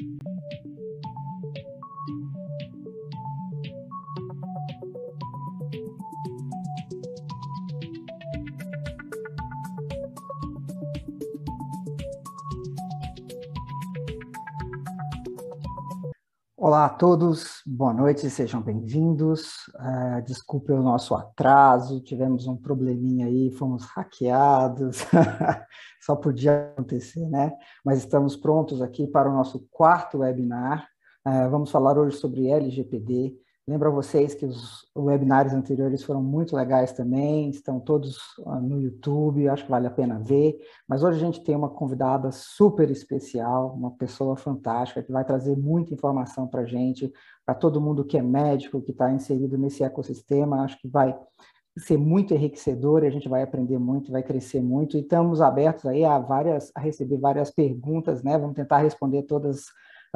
Thank you. Olá a todos, boa noite, sejam bem-vindos. Uh, desculpe o nosso atraso, tivemos um probleminha aí, fomos hackeados, só podia acontecer, né? Mas estamos prontos aqui para o nosso quarto webinar. Uh, vamos falar hoje sobre LGPD, Lembro a vocês que os webinários anteriores foram muito legais também, estão todos ah, no YouTube, acho que vale a pena ver. Mas hoje a gente tem uma convidada super especial, uma pessoa fantástica, que vai trazer muita informação para a gente, para todo mundo que é médico, que está inserido nesse ecossistema. Acho que vai ser muito enriquecedor a gente vai aprender muito, vai crescer muito. E estamos abertos aí a, várias, a receber várias perguntas, né? Vamos tentar responder todas as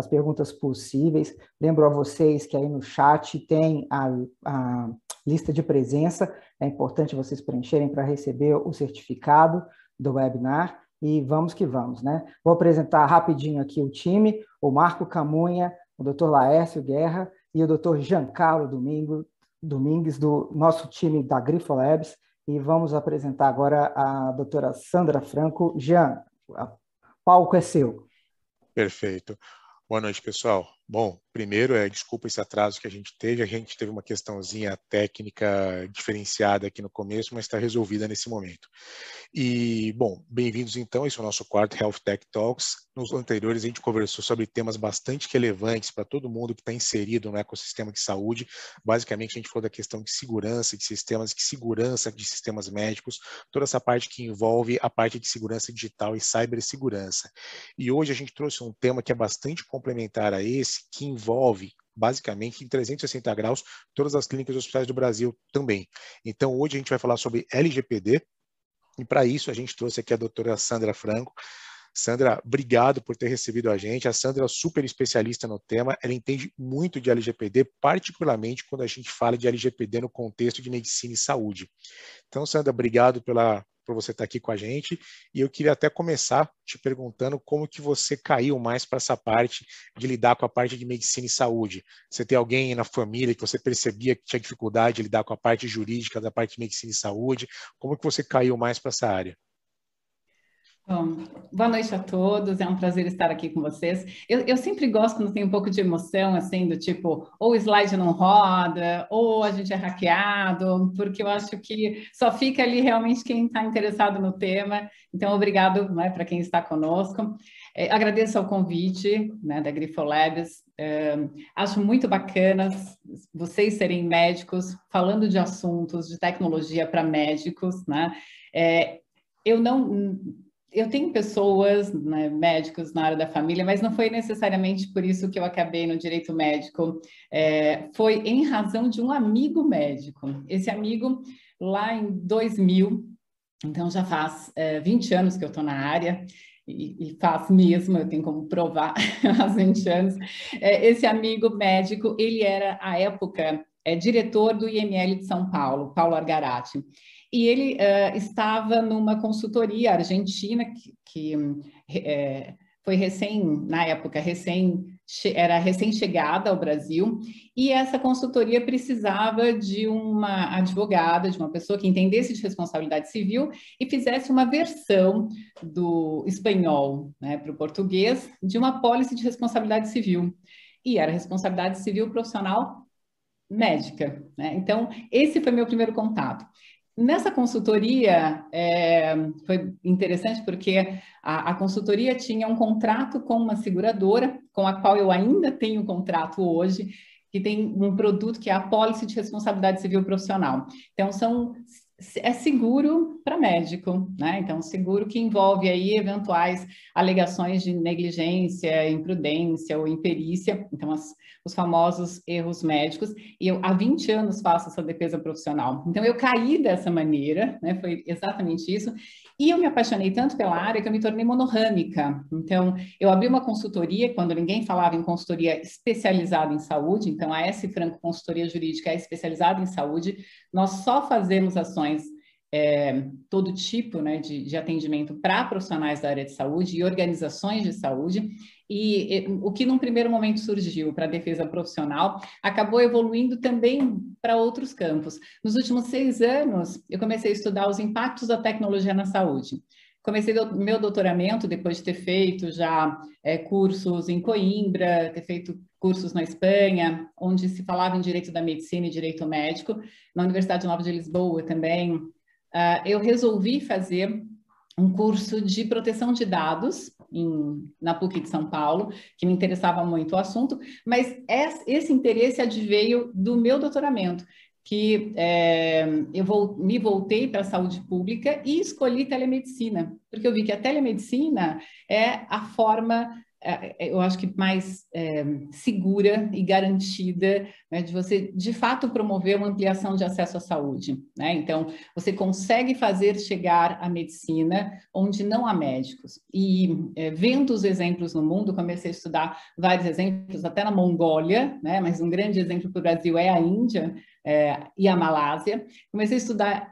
perguntas possíveis. Lembro a vocês que aí no chat tem a, a lista de presença, é importante vocês preencherem para receber o certificado do webinar e vamos que vamos, né? Vou apresentar rapidinho aqui o time, o Marco Camunha, o Dr. Laércio Guerra e o Dr. Giancarlo Domingo, Domingues, do nosso time da Grifo Labs, e vamos apresentar agora a doutora Sandra Franco. Jean, o palco é seu. Perfeito. Boa noite, pessoal. Bom, primeiro, é, desculpa esse atraso que a gente teve. A gente teve uma questãozinha técnica diferenciada aqui no começo, mas está resolvida nesse momento. E, bom, bem-vindos então. Esse é o nosso quarto Health Tech Talks. Nos anteriores, a gente conversou sobre temas bastante relevantes para todo mundo que está inserido no ecossistema de saúde. Basicamente, a gente falou da questão de segurança, de sistemas de segurança de sistemas médicos, toda essa parte que envolve a parte de segurança digital e cibersegurança. E hoje a gente trouxe um tema que é bastante complementar a esse, que envolve basicamente em 360 graus todas as clínicas e hospitais do Brasil também. Então hoje a gente vai falar sobre LGPD e para isso a gente trouxe aqui a doutora Sandra Franco. Sandra, obrigado por ter recebido a gente. A Sandra é super especialista no tema, ela entende muito de LGPD, particularmente quando a gente fala de LGPD no contexto de medicina e saúde. Então, Sandra, obrigado pela, por você estar aqui com a gente. E eu queria até começar te perguntando como que você caiu mais para essa parte de lidar com a parte de medicina e saúde. Você tem alguém na família que você percebia que tinha dificuldade de lidar com a parte jurídica da parte de medicina e saúde? Como que você caiu mais para essa área? Bom, boa noite a todos, é um prazer estar aqui com vocês. Eu, eu, sempre gosto quando tem um pouco de emoção, assim, do tipo, ou o slide não roda, ou a gente é hackeado, porque eu acho que só fica ali realmente quem está interessado no tema. Então, obrigado né, para quem está conosco. É, agradeço ao convite né, da Grifolabs. É, acho muito bacana vocês serem médicos, falando de assuntos de tecnologia para médicos, né? É, eu não eu tenho pessoas, né, médicos na área da família, mas não foi necessariamente por isso que eu acabei no direito médico. É, foi em razão de um amigo médico. Esse amigo, lá em 2000, então já faz é, 20 anos que eu estou na área, e, e, faz mesmo, eu tenho como provar, há 20 anos. É, esse amigo médico, ele era, à época, é, diretor do IML de São Paulo, Paulo Argarati e ele uh, estava numa consultoria argentina que, que é, foi recém, na época, recém era recém-chegada ao Brasil, e essa consultoria precisava de uma advogada, de uma pessoa que entendesse de responsabilidade civil e fizesse uma versão do espanhol né, para o português de uma pólice de responsabilidade civil. E era responsabilidade civil profissional médica. Né? Então, esse foi meu primeiro contato. Nessa consultoria, é, foi interessante porque a, a, consultoria tinha um contrato com uma seguradora, com a qual eu ainda tenho contrato hoje, que tem um produto que é a Pólice de Responsabilidade Civil Profissional. Então, são é seguro para médico, né? Então, seguro que envolve aí eventuais alegações de negligência, imprudência ou imperícia, então as, os famosos erros médicos. E eu há 20 anos faço essa defesa profissional. Então, eu caí dessa maneira, né? Foi exatamente isso. E eu me apaixonei tanto pela área que eu me tornei monorâmica. Então, eu abri uma consultoria quando ninguém falava em consultoria especializada em saúde. Então, a S Franco Consultoria Jurídica é especializada em saúde. Nós só fazemos ações é, todo tipo né, de, de atendimento para profissionais da área de saúde e organizações de saúde. E, o que num primeiro momento surgiu para a defesa profissional acabou evoluindo também para outros campos. Nos últimos seis anos, eu comecei a estudar os impactos da tecnologia na saúde. Comecei meu doutoramento depois de ter feito já é, cursos em Coimbra, ter feito cursos na Espanha, onde se falava em direito da medicina e direito médico, na Universidade Nova de Lisboa também. Uh, eu resolvi fazer um curso de proteção de dados em, na PUC de São Paulo, que me interessava muito o assunto, mas esse interesse adveio do meu doutoramento, que é, eu vou, me voltei para a saúde pública e escolhi telemedicina, porque eu vi que a telemedicina é a forma eu acho que mais é, segura e garantida né, de você, de fato, promover uma ampliação de acesso à saúde. Né? Então, você consegue fazer chegar a medicina onde não há médicos. E é, vendo os exemplos no mundo, comecei a estudar vários exemplos, até na Mongólia, né? mas um grande exemplo para o Brasil é a Índia é, e a Malásia. Comecei a estudar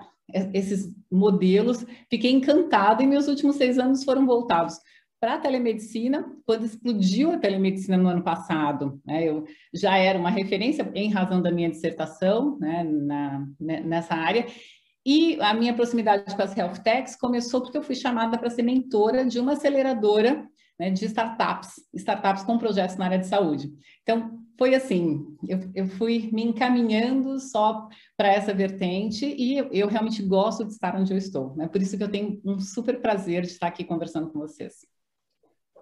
esses modelos, fiquei encantada e meus últimos seis anos foram voltados para a telemedicina, quando explodiu a telemedicina no ano passado, né, eu já era uma referência em razão da minha dissertação né, na, né, nessa área, e a minha proximidade com as health techs começou porque eu fui chamada para ser mentora de uma aceleradora né, de startups, startups com projetos na área de saúde. Então, foi assim, eu, eu fui me encaminhando só para essa vertente e eu, eu, realmente gosto de estar onde eu estou. Né? Por isso que eu tenho um super prazer de estar aqui conversando com vocês.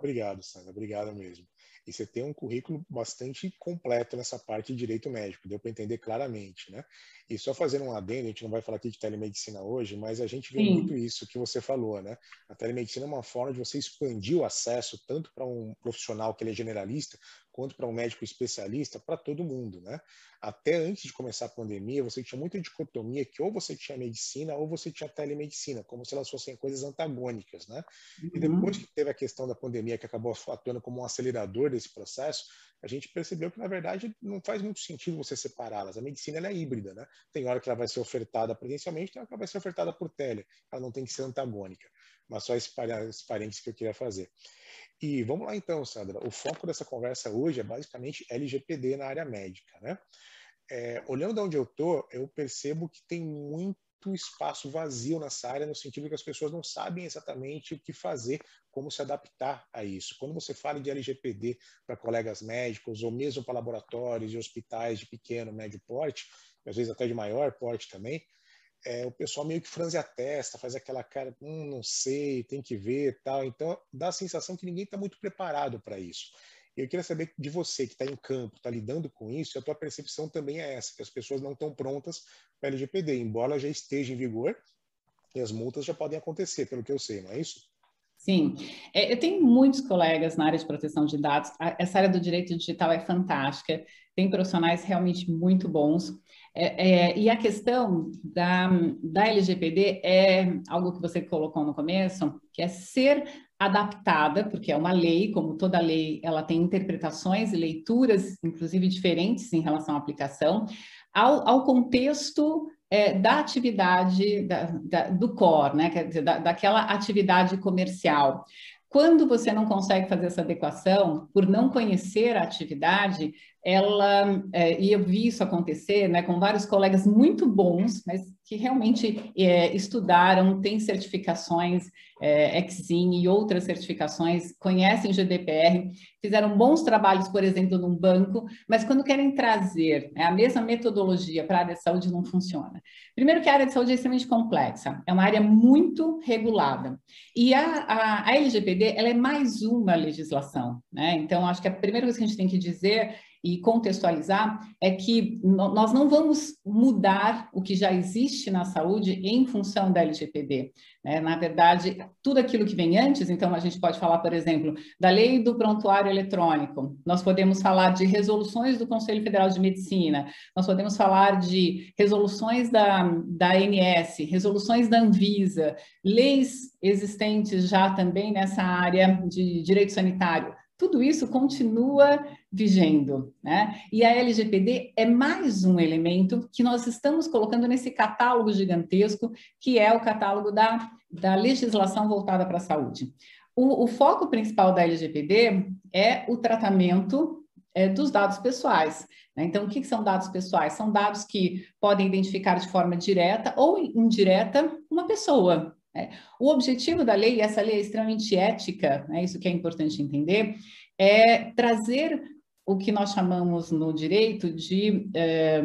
Obrigado, Sandra. Obrigado mesmo. E você tem um currículo bastante completo nessa parte de direito médico, deu para entender claramente, né? E só fazendo um adendo, a gente não vai falar aqui de telemedicina hoje, mas a gente vê Sim. muito isso que você falou, né? A telemedicina é uma forma de você expandir o acesso tanto para um profissional que ele é generalista, quanto para um médico especialista, para todo mundo, né? Até antes de começar a pandemia, você tinha muita dicotomia que ou você tinha medicina ou você tinha telemedicina, como se elas fossem coisas antagônicas, né? Uhum. E depois que teve a questão da pandemia, que acabou atuando como um acelerador desse processo, a gente percebeu que, na verdade, não faz muito sentido você separá-las. A medicina é híbrida, né? Tem hora que ela vai ser ofertada presencialmente, tem hora que ela vai ser ofertada por tele. Ela não tem que ser antagônica. Mas só esse parênteses que eu queria fazer. E vamos lá então, Sandra. O foco dessa conversa hoje é basicamente LGPD na área médica, né? É, olhando de onde eu estou, eu percebo que tem muito espaço vazio nessa área, no sentido que as pessoas não sabem exatamente o que fazer, como se adaptar a isso. Quando você fala de LGPD para colegas médicos, ou mesmo para laboratórios e hospitais de pequeno, médio porte, às vezes até de maior porte também, é, o pessoal meio que franze a testa, faz aquela cara, hum, não sei, tem que ver tal. Então, dá a sensação que ninguém está muito preparado para isso. Eu queria saber de você que está em campo, está lidando com isso, a tua percepção também é essa, que as pessoas não estão prontas para LGPD, embora já esteja em vigor e as multas já podem acontecer, pelo que eu sei, não é isso? Sim, é, eu tenho muitos colegas na área de proteção de dados. Essa área do direito digital é fantástica, tem profissionais realmente muito bons. É, é, e a questão da, da LGPD é algo que você colocou no começo, que é ser adaptada, porque é uma lei, como toda lei, ela tem interpretações e leituras, inclusive diferentes em relação à aplicação, ao, ao contexto é, da atividade da, da, do core, né? Quer dizer, da, daquela atividade comercial. Quando você não consegue fazer essa adequação, por não conhecer a atividade, ela, é, e eu vi isso acontecer né, com vários colegas muito bons, mas que realmente é, estudaram, têm certificações, é, Exim e outras certificações, conhecem GDPR, fizeram bons trabalhos, por exemplo, num banco, mas quando querem trazer né, a mesma metodologia para a área de saúde, não funciona. Primeiro que a área de saúde é extremamente complexa, é uma área muito regulada. E a, a, a LGPD, ela é mais uma legislação, né? Então, acho que a primeira coisa que a gente tem que dizer e contextualizar é que nós não vamos mudar o que já existe na saúde em função da LGPD. Né? Na verdade, tudo aquilo que vem antes, então a gente pode falar, por exemplo, da lei do prontuário eletrônico, nós podemos falar de resoluções do Conselho Federal de Medicina, nós podemos falar de resoluções da, da ANS, resoluções da Anvisa, leis existentes já também nessa área de direito sanitário tudo isso continua vigendo, né? E a LGPD é mais um elemento que nós estamos colocando nesse catálogo gigantesco, que é o catálogo da, da legislação voltada para a saúde. o, o foco principal da LGPD é o tratamento é, dos dados pessoais. Né? Então, o que, que são dados pessoais? São dados que podem identificar de forma direta ou indireta uma pessoa. Né? O objetivo da lei, e essa lei é extremamente ética, né? isso que é importante entender, é trazer o que nós chamamos no direito de é,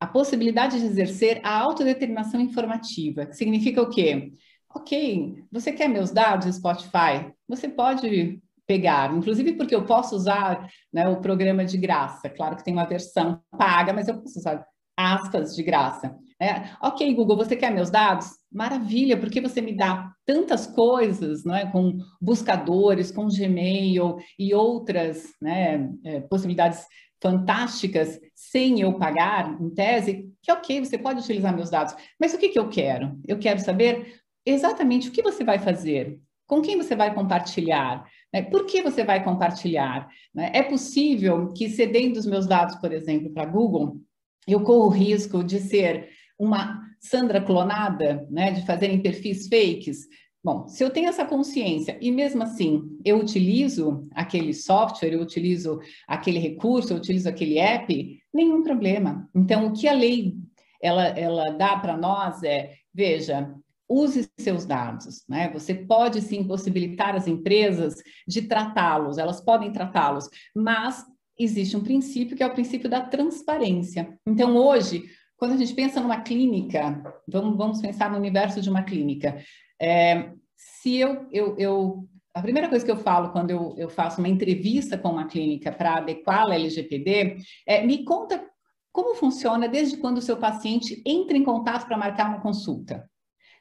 a possibilidade de exercer a autodeterminação informativa, que significa o quê? Ok, você quer meus dados, Spotify? Você pode pegar, inclusive porque eu posso usar né, o programa de graça. Claro que tem uma versão paga, mas eu posso usar aspas de graça. É, ok, Google, você quer meus dados? Maravilha, porque você me dá tantas coisas, não é, com buscadores, com Gmail e outras né, é, possibilidades fantásticas sem eu pagar, em tese, que ok, você pode utilizar meus dados. Mas o que, que eu quero? Eu quero saber exatamente o que você vai fazer, com quem você vai compartilhar, né? por que você vai compartilhar. Né? É possível que cedendo os meus dados, por exemplo, para Google, eu corro o risco de ser uma Sandra clonada, né? de fazerem perfis fakes, Bom, se eu tenho essa consciência e mesmo assim eu utilizo aquele software, eu utilizo aquele recurso, eu utilizo aquele app, nenhum problema. Então, o que a lei ela, ela dá para nós é, veja, use seus dados, né? Você pode sim possibilitar as empresas de tratá-los, elas podem tratá-los, mas existe um princípio que é o princípio da transparência. Então, hoje, quando a gente pensa numa clínica, vamos, vamos pensar no universo de uma clínica. É, se eu, eu, eu, a primeira coisa que eu falo quando eu, eu faço uma entrevista com uma clínica para adequá-la LGPD é me conta como funciona desde quando o seu paciente entra em contato para marcar uma consulta.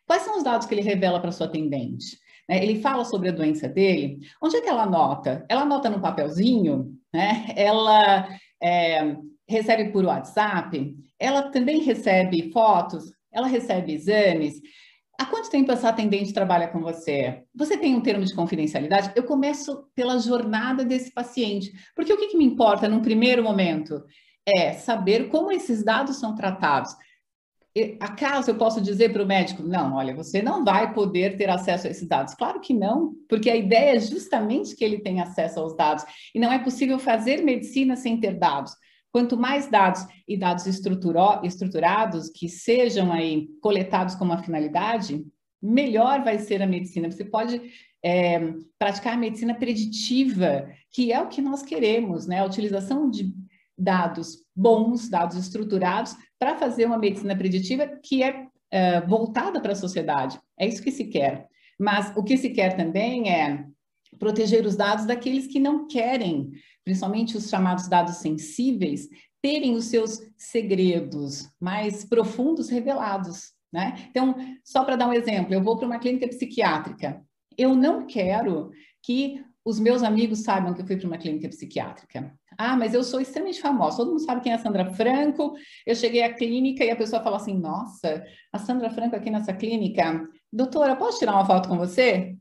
Quais são os dados que ele revela para sua atendente? Né? Ele fala sobre a doença dele. Onde é que ela anota? Ela anota no papelzinho? Né? Ela é, recebe por WhatsApp? Ela também recebe fotos? Ela recebe exames? Há quanto tempo essa atendente trabalha com você? Você tem um termo de confidencialidade? Eu começo pela jornada desse paciente, porque o que, que me importa num primeiro momento é saber como esses dados são tratados. Acaso eu posso dizer para o médico, não, olha, você não vai poder ter acesso a esses dados? Claro que não, porque a ideia é justamente que ele tenha acesso aos dados. E não é possível fazer medicina sem ter dados. Quanto mais dados e dados estruturados que sejam aí coletados com uma finalidade, melhor vai ser a medicina. Você pode é, praticar a medicina preditiva, que é o que nós queremos, né? A utilização de dados bons, dados estruturados, para fazer uma medicina preditiva que é, é voltada para a sociedade. É isso que se quer. Mas o que se quer também é proteger os dados daqueles que não querem principalmente os chamados dados sensíveis, terem os seus segredos mais profundos revelados. Né? Então, só para dar um exemplo, eu vou para uma clínica psiquiátrica. Eu não quero que os meus amigos saibam que eu fui para uma clínica psiquiátrica. Ah, mas eu sou extremamente famosa, todo mundo sabe quem é a Sandra Franco. Eu cheguei à clínica e a pessoa fala assim: Nossa, a Sandra Franco aqui nessa clínica, doutora, posso tirar uma foto com você?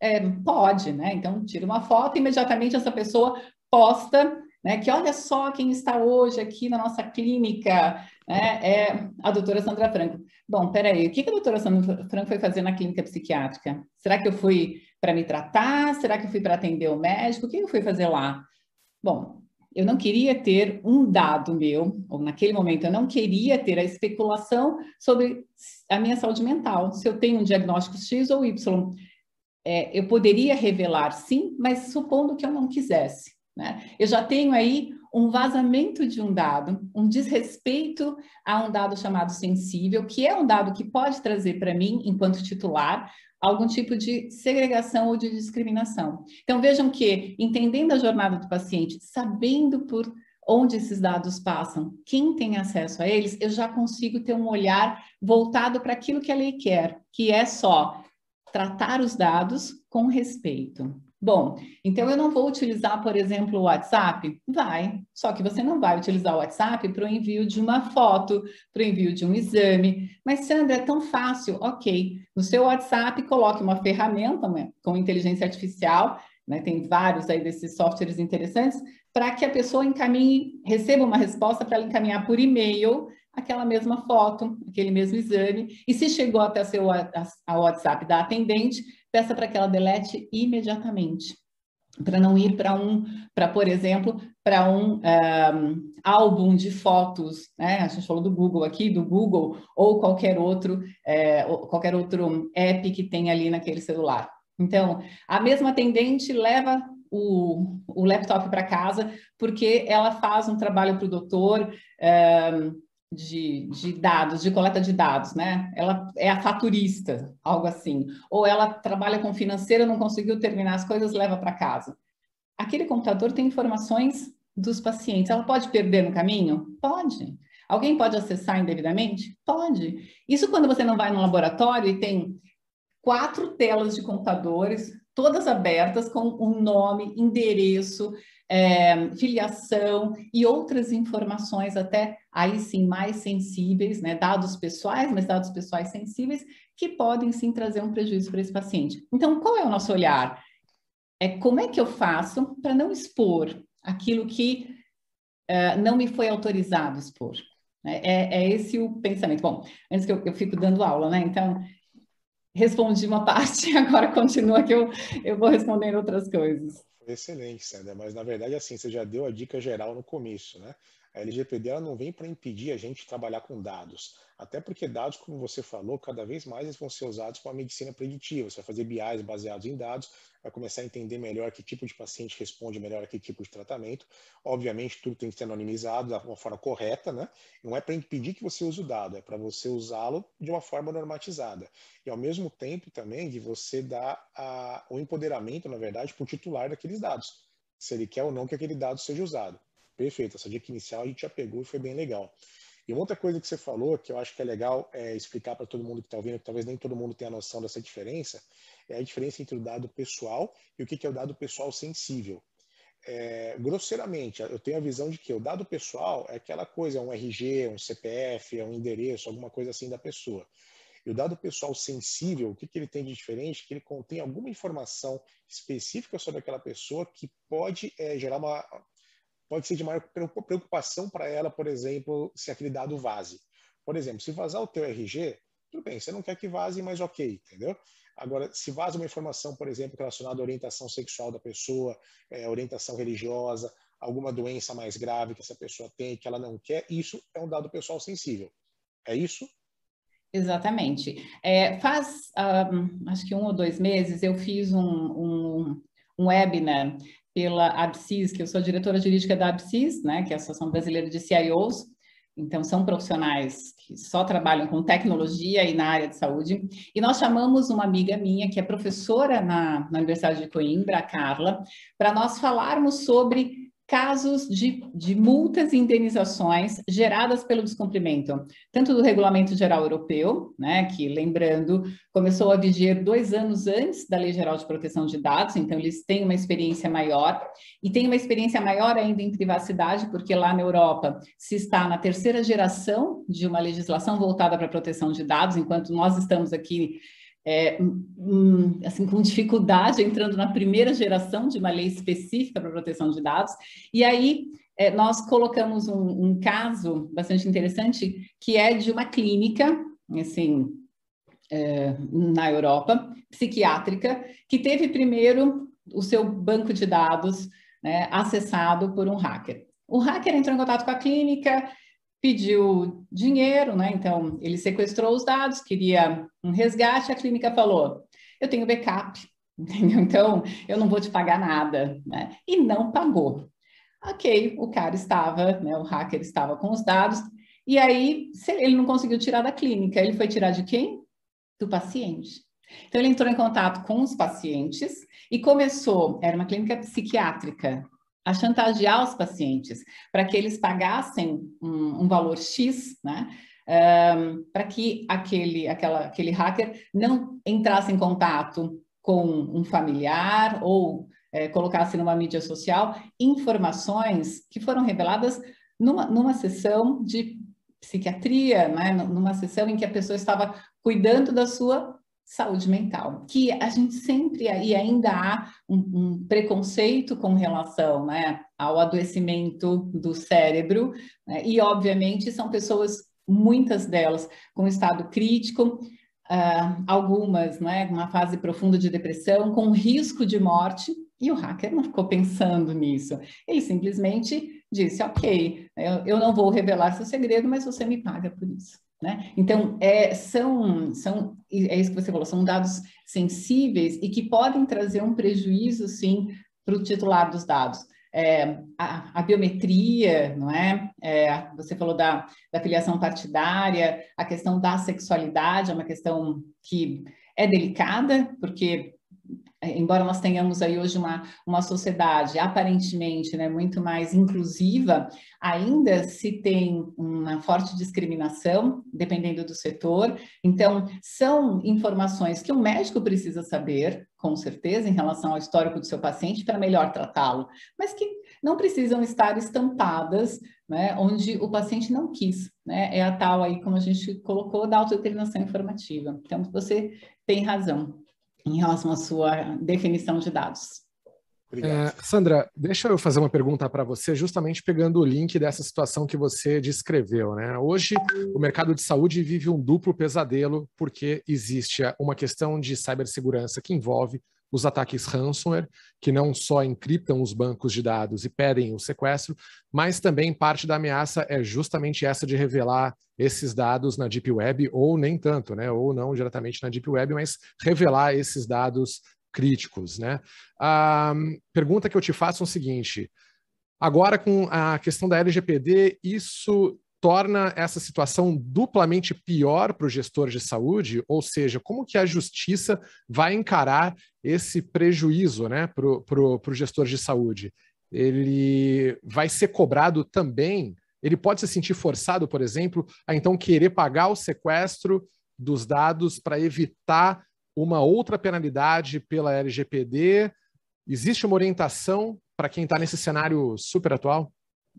É, pode, né? Então, tira uma foto imediatamente essa pessoa posta, né? Que olha só quem está hoje aqui na nossa clínica, né? É a doutora Sandra Franco. Bom, peraí, o que a doutora Sandra Franco foi fazer na clínica psiquiátrica? Será que eu fui para me tratar? Será que eu fui para atender o médico? O que eu fui fazer lá? Bom, eu não queria ter um dado meu, ou naquele momento eu não queria ter a especulação sobre a minha saúde mental, se eu tenho um diagnóstico X ou Y é, eu poderia revelar sim, mas supondo que eu não quisesse. Né? Eu já tenho aí um vazamento de um dado, um desrespeito a um dado chamado sensível, que é um dado que pode trazer para mim, enquanto titular, algum tipo de segregação ou de discriminação. Então, vejam que, entendendo a jornada do paciente, sabendo por onde esses dados passam, quem tem acesso a eles, eu já consigo ter um olhar voltado para aquilo que a lei quer, que é só tratar os dados com respeito. Bom, então eu não vou utilizar, por exemplo, o WhatsApp? Vai, só que você não vai utilizar o WhatsApp para o envio de uma foto, para o envio de um exame. Mas, Sandra, é tão fácil. Ok, no seu WhatsApp, coloque uma ferramenta né, com inteligência artificial, né, tem vários aí desses softwares interessantes, para que a pessoa encaminhe, receba uma resposta para ela encaminhar por e-mail aquela mesma foto, aquele mesmo exame, e se chegou até seu WhatsApp da atendente, peça para que ela delete imediatamente, para não ir para um, para por exemplo, para um, um, álbum de fotos, né? A gente falou do Google aqui, do Google ou qualquer outro, é, qualquer outro app que tem ali naquele celular. Então, a mesma atendente leva o, o laptop para casa porque ela faz um trabalho para o doutor. Um, de, de, dados, de coleta de dados, né? Ela é a faturista, algo assim. Ou ela trabalha com financeira, não conseguiu terminar as coisas, leva para casa. Aquele computador tem informações dos pacientes. Ela pode perder no caminho? Pode. Alguém pode acessar indevidamente? Pode. Isso quando você não vai no laboratório e tem quatro telas de computadores, todas abertas com um nome, endereço, é, filiação e outras informações até aí sim mais sensíveis, né, dados pessoais, mas dados pessoais sensíveis que podem sim trazer um prejuízo para esse paciente. Então, qual é o nosso olhar? É como é que eu faço para não expor aquilo que uh, não me foi autorizado expor? Né? É, é, esse o pensamento. Bom, antes que eu, eu fico dando aula, né? Então, respondi uma parte, agora continua que eu, eu vou responder outras coisas. Excelente, Sandra, mas na verdade, assim, você já deu a dica geral no começo, né? A LGPD não vem para impedir a gente trabalhar com dados, até porque dados, como você falou, cada vez mais eles vão ser usados para a medicina preditiva. Você vai fazer BIs baseados em dados, vai começar a entender melhor que tipo de paciente responde melhor a que tipo de tratamento. Obviamente, tudo tem que ser anonimizado da uma forma correta, né? Não é para impedir que você use o dado, é para você usá-lo de uma forma normatizada. E ao mesmo tempo também de você dar a, o empoderamento, na verdade, para o titular daqueles dados, se ele quer ou não que aquele dado seja usado. Perfeito, essa dica inicial a gente já pegou e foi bem legal. E uma outra coisa que você falou, que eu acho que é legal é, explicar para todo mundo que está ouvindo, que talvez nem todo mundo tenha noção dessa diferença, é a diferença entre o dado pessoal e o que, que é o dado pessoal sensível. É, grosseiramente, eu tenho a visão de que o dado pessoal é aquela coisa, é um RG, um CPF, é um endereço, alguma coisa assim da pessoa. E o dado pessoal sensível, o que, que ele tem de diferente? Que ele contém alguma informação específica sobre aquela pessoa que pode é, gerar uma, pode ser de maior preocupação para ela, por exemplo, se aquele dado vaze. Por exemplo, se vazar o teu RG, tudo bem, você não quer que vaze, mas ok, entendeu? Agora, se vaza uma informação, por exemplo, relacionada à orientação sexual da pessoa, é, orientação religiosa, alguma doença mais grave que essa pessoa tem, que ela não quer, isso é um dado pessoal sensível. É isso? Exatamente. É, faz, um, acho que um ou dois meses, eu fiz um, um, um webinar pela ABSIS, que eu sou diretora jurídica da ABSIS, né, que é a Associação Brasileira de CIOs, então são profissionais que só trabalham com tecnologia e na área de saúde, e nós chamamos uma amiga minha, que é professora na, na Universidade de Coimbra, a Carla, para nós falarmos sobre casos de, de, multas e indenizações geradas pelo descumprimento, tanto do Regulamento Geral Europeu, né, que, lembrando, começou a viger dois anos antes da Lei Geral de Proteção de Dados, então eles têm uma experiência maior, e tem uma experiência maior ainda em privacidade, porque lá na Europa se está na terceira geração de uma legislação voltada para a proteção de dados, enquanto nós estamos aqui é, um, assim, com dificuldade, entrando na primeira geração de uma lei específica para proteção de dados. E aí é, nós colocamos um, um, caso bastante interessante, que é de uma clínica, assim, é, na Europa, psiquiátrica, que teve primeiro o seu banco de dados né, acessado por um hacker. O hacker entrou em contato com a clínica, pediu dinheiro, né? Então, ele sequestrou os dados, queria um resgate, a clínica falou: eu tenho backup, entendeu? Então, eu não vou te pagar nada, né? E não pagou. Ok, o cara estava, né? O hacker estava com os dados, e aí ele não conseguiu tirar da clínica, ele foi tirar de quem? Do paciente. Então, ele entrou em contato com os pacientes e começou, era uma clínica psiquiátrica, a chantagear os pacientes para que eles pagassem um, um valor X, né? Um, para que aquele, aquela, aquele hacker não entrasse em contato com um familiar ou é, colocasse numa mídia social informações que foram reveladas numa, numa sessão de psiquiatria, né? numa sessão em que a pessoa estava cuidando da sua saúde mental, que a gente sempre e ainda há um, um preconceito com relação né, ao adoecimento do cérebro, né, e obviamente são pessoas muitas delas com estado crítico, uh, algumas, né, uma fase profunda de depressão, com risco de morte, e o hacker não ficou pensando nisso. Ele simplesmente disse: Ok, eu, eu não vou revelar seu segredo, mas você me paga por isso. Né? Então, é, são, são, é isso que você falou, são dados sensíveis e que podem trazer um prejuízo, sim, para o titular dos dados. É, a, a, biometria, não é? é? Você falou da, da filiação partidária, a questão da sexualidade é uma questão que é delicada, porque embora nós tenhamos aí hoje uma, uma sociedade aparentemente né, muito mais inclusiva, ainda se tem uma forte discriminação, dependendo do setor. Então, são informações que um médico precisa saber, com certeza, em relação ao histórico do seu paciente, para melhor tratá-lo, mas que não precisam estar estampadas né, onde o paciente não quis. Né? É a tal aí, como a gente colocou, da autodeterminação informativa. Então, você tem razão em relação à sua definição de dados. É, Sandra, deixa eu fazer uma pergunta para você, justamente pegando o link dessa situação que você descreveu. Né? Hoje, o mercado de saúde vive um duplo pesadelo, porque existe uma questão de cibersegurança que envolve os ataques ransomware, que não só encriptam os bancos de dados e pedem o sequestro, mas também parte da ameaça é justamente essa de revelar esses dados na Deep Web, ou nem tanto, né? ou não diretamente na Deep Web, mas revelar esses dados críticos. Né? A pergunta que eu te faço é o seguinte: agora, com a questão da LGPD, isso torna essa situação duplamente pior para o gestor de saúde, ou seja, como que a justiça vai encarar esse prejuízo né, para o gestor de saúde? Ele vai ser cobrado também, ele pode se sentir forçado, por exemplo, a então querer pagar o sequestro dos dados para evitar uma outra penalidade pela LGPD? Existe uma orientação para quem está nesse cenário super atual?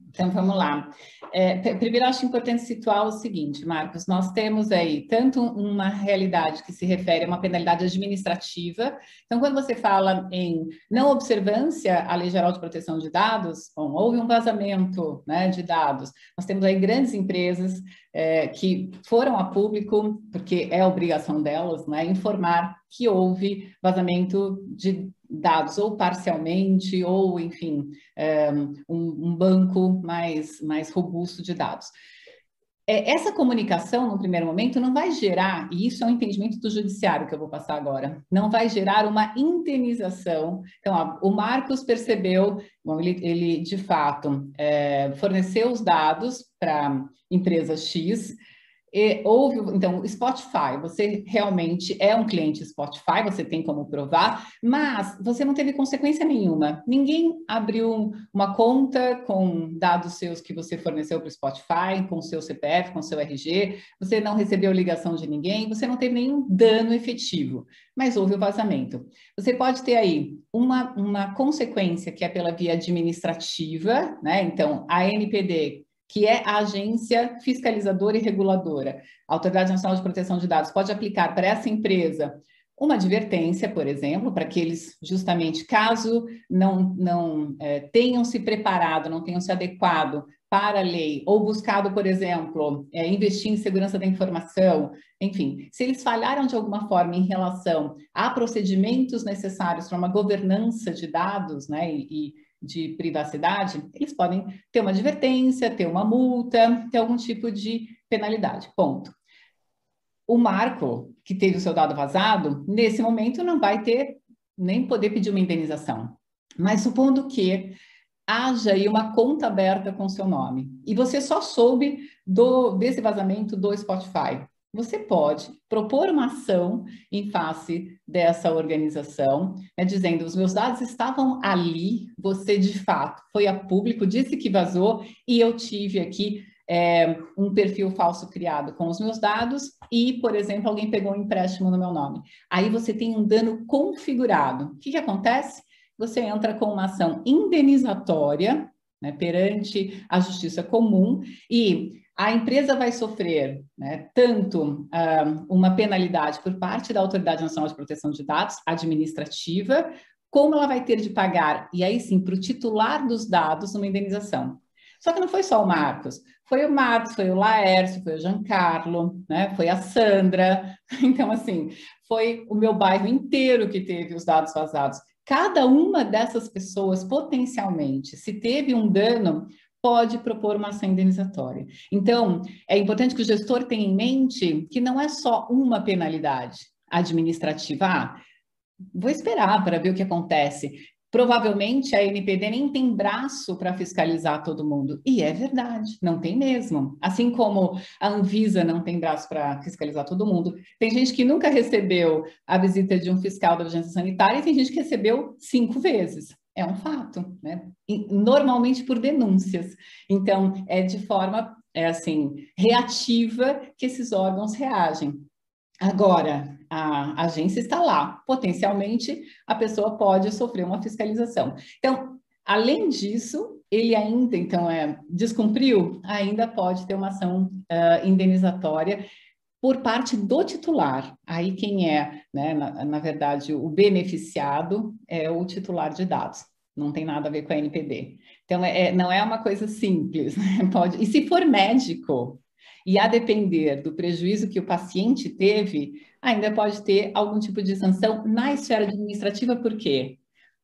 Então, vamos lá. É, primeiro, acho importante situar o seguinte, Marcos: nós temos aí tanto uma realidade que se refere a uma penalidade administrativa. Então, quando você fala em não observância à Lei Geral de Proteção de Dados, bom, houve um vazamento né, de dados. Nós temos aí grandes empresas é, que foram a público, porque é obrigação delas, né, informar que houve vazamento de dados ou parcialmente, ou, enfim, eh, um, um banco mais, mais robusto de dados. É, essa comunicação, no primeiro momento, não vai gerar, e isso é um entendimento do judiciário que eu vou passar agora, não vai gerar uma indenização. Então, o Marcos percebeu, ele, ele de fato é, forneceu os dados para empresa X, e houve, então, Spotify, você realmente é um cliente Spotify, você tem como provar, mas você não teve consequência nenhuma. Ninguém abriu uma conta com dados seus que você forneceu para o Spotify, com seu CPF, com seu RG, você não recebeu ligação de ninguém, você não teve nenhum dano efetivo, mas houve o vazamento. Você pode ter aí uma, uma consequência que é pela via administrativa, né? Então, a NPD que é a agência fiscalizadora e reguladora. A Autoridade Nacional de Proteção de Dados pode aplicar para essa empresa uma advertência, por exemplo, para que eles, justamente, caso não, não é, tenham se preparado, não tenham se adequado para a lei, ou buscado, por exemplo, é, investir em segurança da informação, enfim, se eles falharam de alguma forma em relação a procedimentos necessários para uma governança de dados, né, e, de privacidade, eles podem ter uma advertência, ter uma multa, ter algum tipo de penalidade. Ponto. O Marco, que teve o seu dado vazado, nesse momento não vai ter nem poder pedir uma indenização. Mas supondo que haja aí uma conta aberta com seu nome e você só soube do, desse vazamento do Spotify você pode propor uma ação em face dessa organização, né, dizendo: os meus dados estavam ali, você de fato foi a público, disse que vazou e eu tive aqui é, um perfil falso criado com os meus dados e, por exemplo, alguém pegou um empréstimo no meu nome. Aí você tem um dano configurado. O que, que acontece? Você entra com uma ação indenizatória né, perante a justiça comum e a empresa vai sofrer né, tanto um, uma penalidade por parte da Autoridade Nacional de Proteção de Dados, administrativa, como ela vai ter de pagar, e aí sim, para o titular dos dados, uma indenização. Só que não foi só o Marcos, foi o Marcos, foi o Laércio, foi o Giancarlo, né? Foi a Sandra. Então, assim, foi o meu bairro inteiro que teve os dados vazados. Cada uma dessas pessoas, potencialmente, se teve um dano, pode propor uma ação indenizatória. Então, é importante que o gestor tenha em mente que não é só uma penalidade administrativa. Ah, vou esperar para ver o que acontece. Provavelmente a NPD nem tem braço para fiscalizar todo mundo. E é verdade, não tem mesmo. Assim como a Anvisa não tem braço para fiscalizar todo mundo. Tem gente que nunca recebeu a visita de um fiscal da vigilância sanitária e tem gente que recebeu cinco vezes. É um fato, né? Normalmente por denúncias. Então, é de forma, é assim, reativa que esses órgãos reagem. Agora, a agência está lá, potencialmente a pessoa pode sofrer uma fiscalização. Então, além disso, ele ainda, então, é, descumpriu, ainda pode ter uma ação uh, indenizatória por parte do titular. Aí quem é, né, na, na, verdade, o beneficiado é o titular de dados. Não tem nada a ver com a NPD. Então, é, não é uma coisa simples. Né? Pode, e se for médico, e a depender do prejuízo que o paciente teve, ainda pode ter algum tipo de sanção na esfera administrativa, por quê?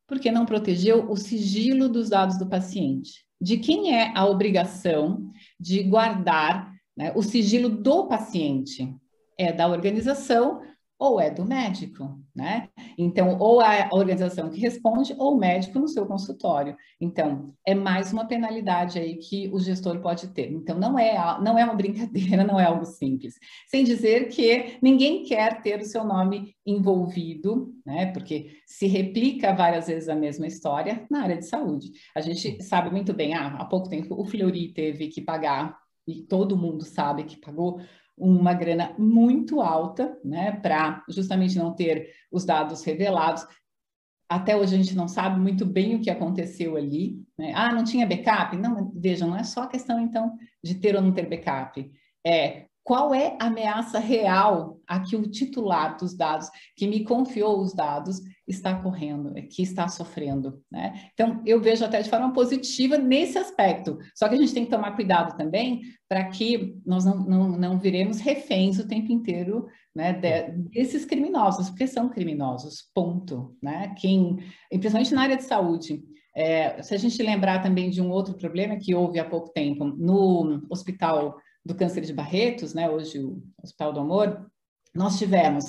Porque não protegeu o sigilo dos dados do paciente. De quem é a obrigação de guardar né, o sigilo do paciente? É da organização ou é do médico, né? Então, ou a organização que responde, ou o médico no seu consultório. Então, é mais uma penalidade aí que o gestor pode ter. Então, não é, não é uma brincadeira, não é algo simples. Sem dizer que ninguém quer ter o seu nome envolvido, né? Porque se replica várias vezes a mesma história na área de saúde. A gente sabe muito bem, ah, há pouco tempo o Fleury teve que pagar, e todo mundo sabe que pagou uma grana muito alta, né, para justamente não ter os dados revelados. Até hoje a gente não sabe muito bem o que aconteceu ali. Né? Ah, não tinha backup? Não, veja, não é só questão então de ter ou não ter backup. É qual é a ameaça real a que o titular dos dados, que me confiou os dados, está correndo, que está sofrendo. Né? Então, eu vejo até de forma positiva nesse aspecto. Só que a gente tem que tomar cuidado também para que nós não, não, não, viremos reféns o tempo inteiro né, de, desses criminosos, porque são criminosos, ponto. Né? Quem, principalmente na área de saúde. É, se a gente lembrar também de um outro problema que houve há pouco tempo no hospital do câncer de Barretos, né, hoje o Hospital do Amor, nós tivemos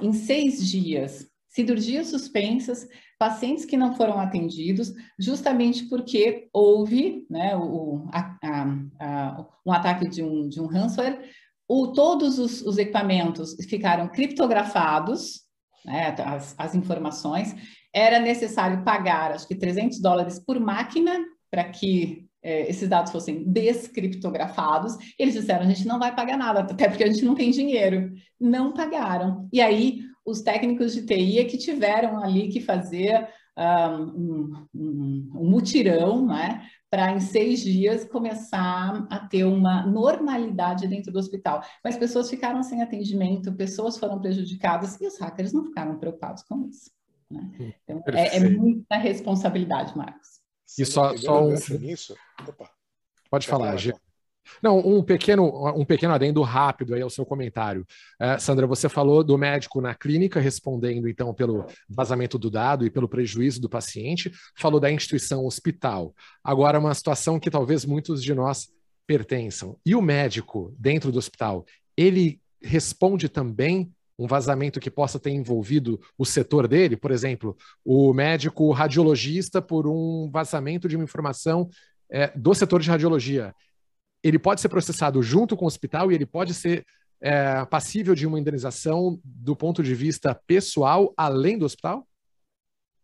em seis dias cirurgias suspensas, pacientes que não foram atendidos, justamente porque houve né, o, a, a, a, um ataque de um, de um ransomware, o, todos os, os, equipamentos ficaram criptografados, né, as, as informações, era necessário pagar, acho que 300 dólares por máquina para que é, esses dados fossem descriptografados, eles disseram, a gente não vai pagar nada, até porque a gente não tem dinheiro. Não pagaram. E aí, os técnicos de TI é que tiveram ali que fazer um, um, um mutirão, né? Para em seis dias começar a ter uma normalidade dentro do hospital. Mas pessoas ficaram sem atendimento, pessoas foram prejudicadas e os hackers não ficaram preocupados com isso. Né? Hum, então, é, é muita responsabilidade, Marcos. E só, só um... Nisso? Opa. Pode falar, Gê. Não, um pequeno, um pequeno adendo rápido aí ao seu comentário. É, Sandra, você falou do médico na clínica respondendo então pelo vazamento do dado e pelo prejuízo do paciente, falou da instituição hospital. Agora, uma situação que talvez muitos de nós pertençam. E o médico dentro do hospital, ele responde também um vazamento que possa ter envolvido o setor dele, por exemplo, o médico radiologista por um vazamento de uma informação é, do setor de radiologia. Ele pode ser processado junto com o hospital e ele pode ser é, passível de uma indenização do ponto de vista pessoal, além do hospital?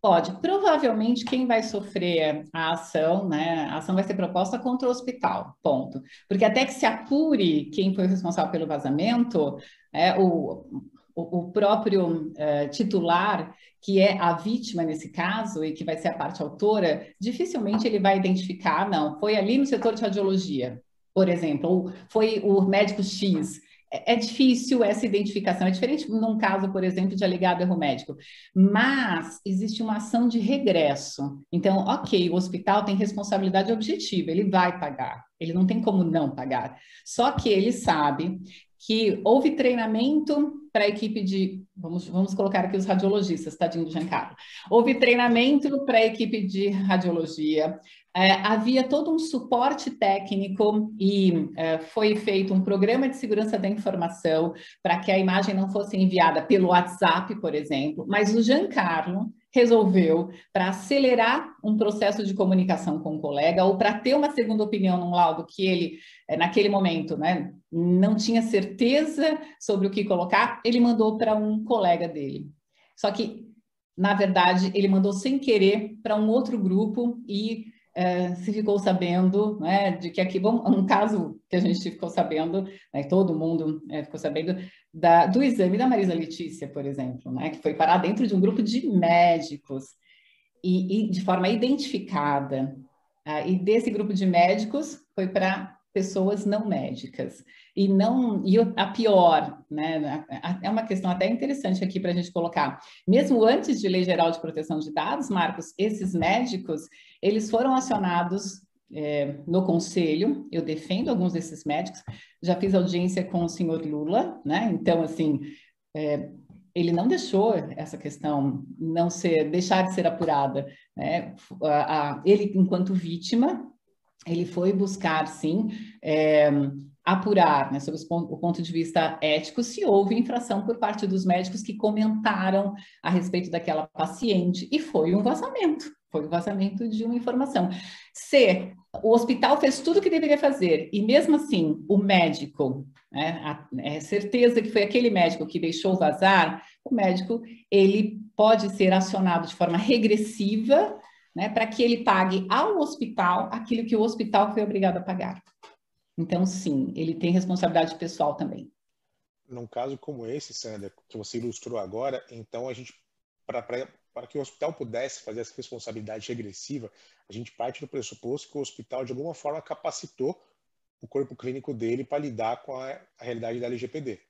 Pode. Provavelmente quem vai sofrer a ação, né? A ação vai ser proposta contra o hospital, ponto. Porque até que se apure quem foi responsável pelo vazamento, é, o, o, próprio uh, titular, que é a vítima nesse caso e que vai ser a parte autora, dificilmente ele vai identificar, não, foi ali no setor de radiologia, por exemplo, ou foi o médico X. é, é difícil essa identificação, é diferente num caso, por exemplo, de alegado erro médico, mas existe uma ação de regresso. Então, ok, o hospital tem responsabilidade objetiva, ele vai pagar, ele não tem como não pagar. Só que ele sabe que houve treinamento para a equipe de, vamos, vamos colocar aqui os radiologistas, tadinho do Giancarlo, houve treinamento para a equipe de radiologia, é, havia todo um suporte técnico e é, foi feito um programa de segurança da informação para que a imagem não fosse enviada pelo WhatsApp, por exemplo, mas o Giancarlo resolveu, para acelerar um processo de comunicação com o colega ou para ter uma segunda opinião num laudo que ele, é, naquele momento, né, não tinha certeza sobre o que colocar, ele mandou para um colega dele. Só que, na verdade, ele mandou sem querer para um outro grupo e é, se ficou sabendo né, de que aqui, bom, um caso que a gente ficou sabendo, né, todo mundo é, ficou sabendo, da, do exame da Marisa Letícia, por exemplo, né, que foi parar dentro de um grupo de médicos e, e de forma identificada. Ah, e desse grupo de médicos foi para pessoas não médicas. E não e a pior, né? É uma questão até interessante aqui para a gente colocar. Mesmo antes de Lei Geral de Proteção de Dados, Marcos, esses médicos eles foram acionados é, no conselho. Eu defendo alguns desses médicos. Já fiz audiência com o senhor Lula, né? Então, assim, é, ele não deixou essa questão não ser deixar de ser apurada. Né? Ele, enquanto vítima, ele foi buscar, sim, é, apurar, né, sob o ponto de vista ético, se houve infração por parte dos médicos que comentaram a respeito daquela paciente, e foi um vazamento, foi um vazamento de uma informação. Se o hospital fez tudo o que deveria fazer, e mesmo assim o médico, né, é certeza que foi aquele médico que deixou vazar, o médico, ele pode ser acionado de forma regressiva, né, para que ele pague ao hospital aquilo que o hospital foi obrigado a pagar. Então, sim, ele tem responsabilidade pessoal também. Num caso como esse, Sandra, que você ilustrou agora, então a gente, para que o hospital pudesse fazer essa responsabilidade regressiva, a gente parte do pressuposto que o hospital, de alguma forma, capacitou o corpo clínico dele para lidar com a, a realidade da LGPD.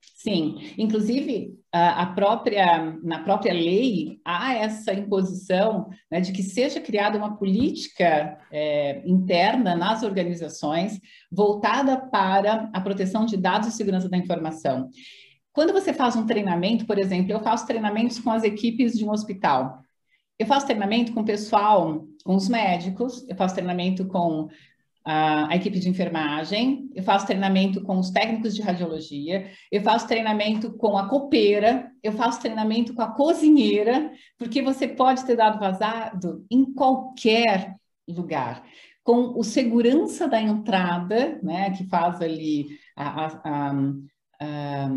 Sim, inclusive a própria na própria lei há essa imposição né, de que seja criada uma política é, interna nas organizações voltada para a proteção de dados e segurança da informação. Quando você faz um treinamento, por exemplo, eu faço treinamentos com as equipes de um hospital. Eu faço treinamento com o pessoal, com os médicos, eu faço treinamento com a, equipe de enfermagem, eu faço treinamento com os técnicos de radiologia, eu faço treinamento com a copeira, eu faço treinamento com a cozinheira, porque você pode ter dado vazado em qualquer lugar. Com o segurança da entrada, né, que faz ali a, a, a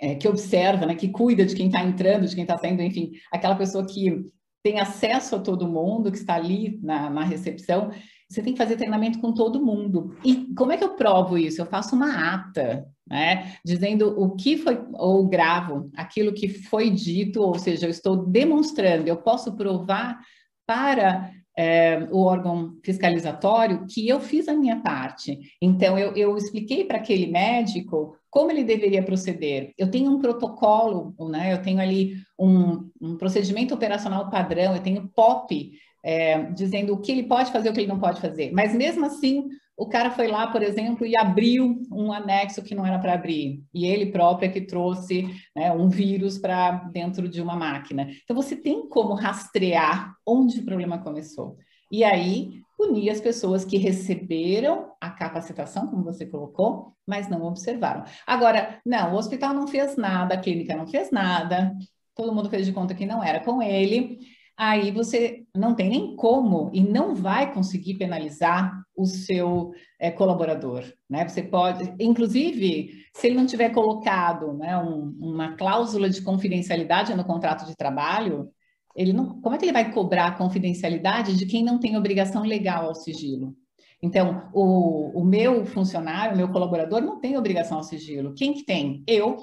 é, que observa, né, que cuida de quem está entrando, de quem está saindo, enfim, aquela pessoa que tem acesso a todo mundo, que está ali na, na recepção, você tem que fazer treinamento com todo mundo. E como é que eu provo isso? Eu faço uma ata, né? Dizendo o que foi, ou gravo aquilo que foi dito, ou seja, eu estou demonstrando, eu posso provar para é, o órgão fiscalizatório que eu fiz a minha parte. Então, eu, eu expliquei para aquele médico como ele deveria proceder. Eu tenho um protocolo, né? eu tenho ali um, um procedimento operacional padrão, eu tenho POP, é, dizendo o que ele pode fazer o que ele não pode fazer. Mas mesmo assim, o cara foi lá, por exemplo, e abriu um anexo que não era para abrir. E ele próprio é que trouxe né, um vírus para dentro de uma máquina. Então, você tem como rastrear onde o problema começou. E aí, punir as pessoas que receberam a capacitação, como você colocou, mas não observaram. Agora, não, o hospital não fez nada, a clínica não fez nada, todo mundo fez de conta que não era com ele aí você não tem nem como e não vai conseguir penalizar o seu é, colaborador, né? Você pode, inclusive, se ele não tiver colocado né, um, uma cláusula de confidencialidade no contrato de trabalho, ele não, como é que ele vai cobrar a confidencialidade de quem não tem obrigação legal ao sigilo? Então, o, o meu funcionário, o meu colaborador não tem obrigação ao sigilo. Quem que tem? Eu,